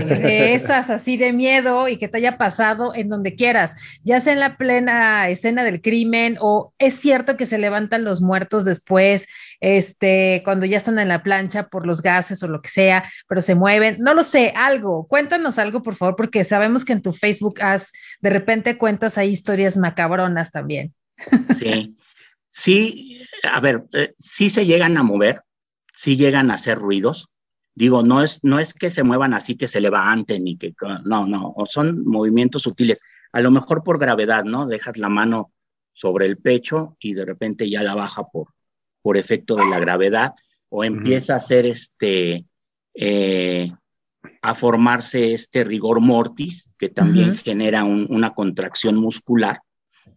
de esas así de miedo y que te haya pasado en donde quieras, ya sea en la plena escena del crimen o es cierto que se levantan los muertos después, este, cuando ya están en la plancha por los gases o lo que sea, pero se mueven. No lo sé, algo. Cuéntanos algo, por favor, porque sabemos que en tu Facebook has de repente cuentas hay historias macabronas también. Sí, sí, a ver, eh, sí se llegan a mover, sí llegan a hacer ruidos. Digo, no es, no es que se muevan así que se levanten y que, no, no, son movimientos sutiles. A lo mejor por gravedad, ¿no? Dejas la mano sobre el pecho y de repente ya la baja por, por efecto de la gravedad o empieza a hacer este, eh, a formarse este rigor mortis, que también genera una contracción muscular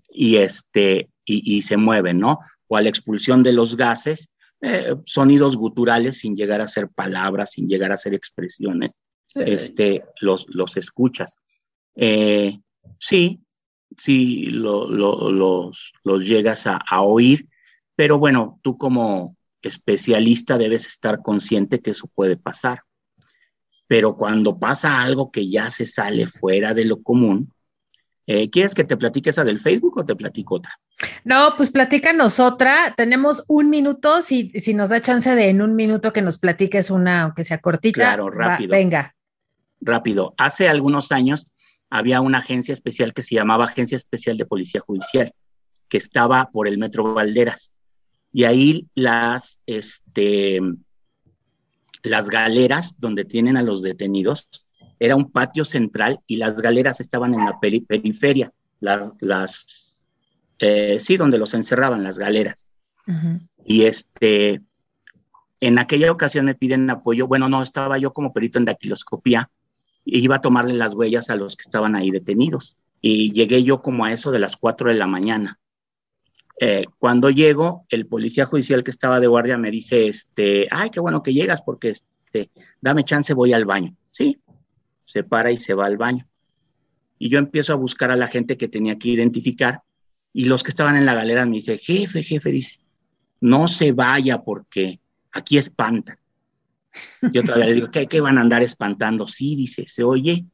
y, este, y, se mueve, ¿no? O a la expulsión de los gases, eh, sonidos guturales sin llegar a ser palabras, sin llegar a ser expresiones, este, los, los escuchas. Eh, sí, sí, los, los llegas a, a oír, pero bueno, tú como especialista debes estar consciente que eso puede pasar pero cuando pasa algo que ya se sale fuera de lo común, eh, ¿quieres que te platique esa del Facebook o te platico otra? No, pues platícanos otra. Tenemos un minuto, si, si nos da chance de en un minuto que nos platiques una, aunque sea cortita. Claro, rápido. venga. Rápido. Hace algunos años había una agencia especial que se llamaba Agencia Especial de Policía Judicial, que estaba por el Metro Valderas. Y ahí las, este, las galeras donde tienen a los detenidos, era un patio central y las galeras estaban en la periferia, las, eh, sí, donde los encerraban, las galeras. Y este, en aquella ocasión me piden apoyo, bueno, no, estaba yo como perito en dactiloscopía y iba a tomarle las huellas a los que estaban ahí detenidos. Y llegué yo como a eso de las 4 de la mañana. Eh, cuando llego, el policía judicial que estaba de guardia me dice, este, ay, qué bueno que llegas porque, este, dame chance, voy al baño. Sí, se para y se va al baño. Y yo empiezo a buscar a la gente que tenía que identificar y los que estaban en la galera me dice, jefe, jefe, dice, no se vaya porque aquí espantan. Yo vez le digo, ¿qué, ¿qué, van a andar espantando? Sí, dice, se oye,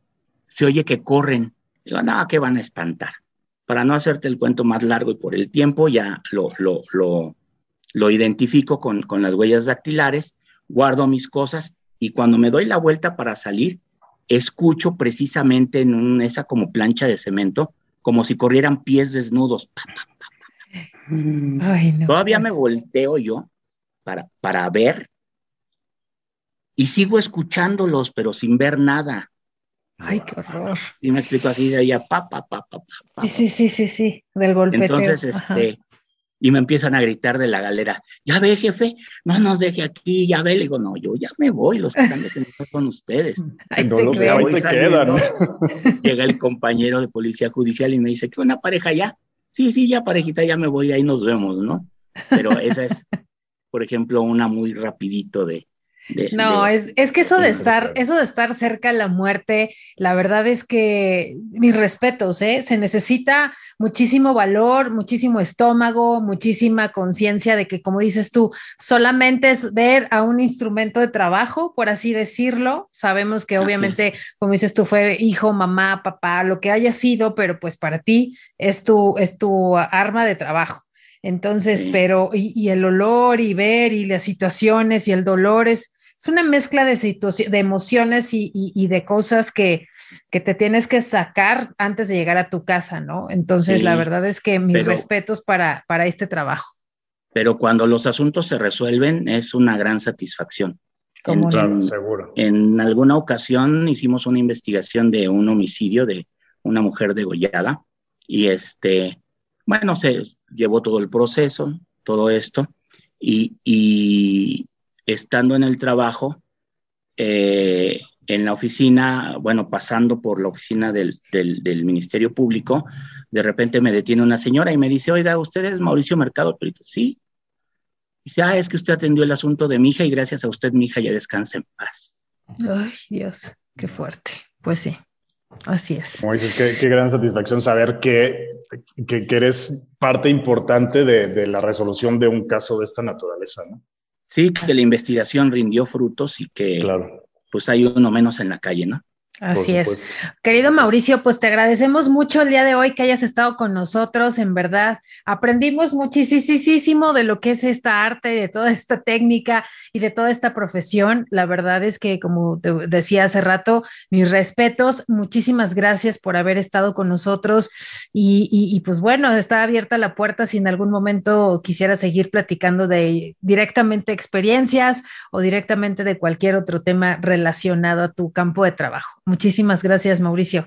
se oye que corren. Digo, no, ¿qué van a espantar? Para no hacerte el cuento más largo y por el tiempo, ya lo, lo, lo, lo identifico con, con las huellas dactilares, guardo mis cosas y cuando me doy la vuelta para salir, escucho precisamente en esa como plancha de cemento, como si corrieran pies desnudos. Todavía me volteo yo para, para ver y sigo escuchándolos, pero sin ver nada. Ay, qué horror. Y me explico así de ella, pa, pa, pa, pa, pa. Sí, sí, sí, sí, del golpeteo. Entonces, este, y me empiezan a gritar de la galera, ya ve, jefe, no nos deje aquí, ya ve. Le digo, no, yo ya me voy, los que están detenidos son ustedes. Ay, no los de ahí se quedan. Llega el compañero de policía judicial y me dice, ¿qué una pareja ya? Sí, sí, ya parejita, ya me voy, ahí nos vemos, ¿no? Pero esa es, por ejemplo, una muy rapidito de, no, es, es, que eso de estar, eso de estar cerca de la muerte, la verdad es que mis respetos, ¿eh? se necesita muchísimo valor, muchísimo estómago, muchísima conciencia de que, como dices tú, solamente es ver a un instrumento de trabajo, por así decirlo. Sabemos que obviamente, como dices tú, fue hijo, mamá, papá, lo que haya sido, pero pues para ti es tu, es tu arma de trabajo. Entonces, pero, y, y, el olor y ver y las situaciones y el dolor es, es una mezcla de, de emociones y, de cosas que, que, te tienes que sacar antes de llegar a tu casa, ¿no? Entonces, la verdad es que mis respetos para, para este trabajo. Pero cuando los asuntos se resuelven, es una gran satisfacción. Como claro, seguro. En alguna ocasión hicimos una investigación de un homicidio de una mujer degollada y este, bueno, se llevó todo el proceso, todo esto, y, estando en el trabajo, eh, en la oficina, bueno, pasando por la oficina del, Ministerio Público, de repente me detiene una señora y me dice, oiga, ¿usted es Mauricio Mercado Perito? Sí. Dice, ah, es que usted atendió el asunto de mi hija y gracias a usted mi hija ya descansa en paz. Ay, Dios, qué fuerte. Pues sí, así es. Como dices, qué, gran satisfacción saber que, que, eres parte importante de, de la resolución de un caso de esta naturaleza, ¿no? Sí, que la investigación rindió frutos y que pues hay uno menos en la calle, ¿no? Así es. Querido Mauricio, pues te agradecemos mucho el día de hoy que hayas estado con nosotros, en verdad. Aprendimos muchísimo de lo que es esta arte, de toda esta técnica y de toda esta profesión. La verdad es que, como te decía hace rato, mis respetos, muchísimas gracias por haber estado con nosotros y, pues bueno, está abierta la puerta si en algún momento quisiera seguir platicando de directamente experiencias o directamente de cualquier otro tema relacionado a tu campo de trabajo. Muchísimas gracias, Mauricio.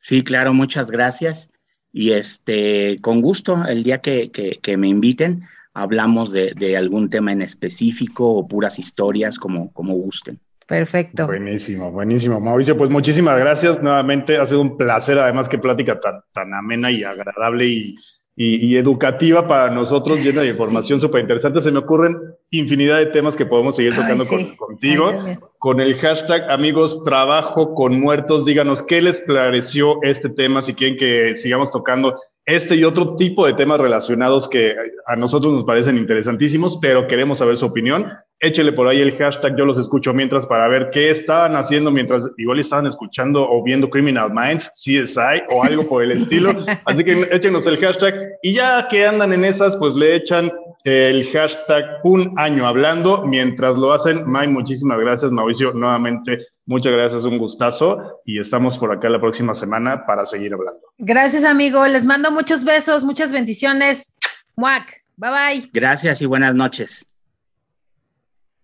Sí, claro, muchas gracias. Y este, con gusto, el día que, me inviten, hablamos de, algún tema en específico o puras historias, como, como gusten. Perfecto. Buenísimo, buenísimo. Mauricio, pues muchísimas gracias nuevamente. Ha sido un placer, además, que plática tan, tan amena y agradable y y, educativa para nosotros, llena de información súper interesante. Se me ocurren infinidad de temas que podemos seguir tocando contigo. con el hashtag amigos trabajo con muertos, díganos qué les pareció este tema, si quieren que sigamos tocando este y otro tipo de temas relacionados que a nosotros nos parecen interesantísimos, pero queremos saber su opinión. Échele por ahí el hashtag, yo los escucho mientras para ver qué estaban haciendo mientras igual estaban escuchando o viendo Criminal Minds, CSI o algo por el estilo. Así que échenos el hashtag y ya que andan en esas, pues le echan el hashtag un año hablando. Mientras lo hacen, May, muchísimas gracias, Mauricio, nuevamente Muchas gracias, un gustazo y estamos por acá la próxima semana para seguir hablando. Gracias, amigo. Les mando muchos besos, muchas bendiciones. Muac. Bye bye. Gracias y buenas noches.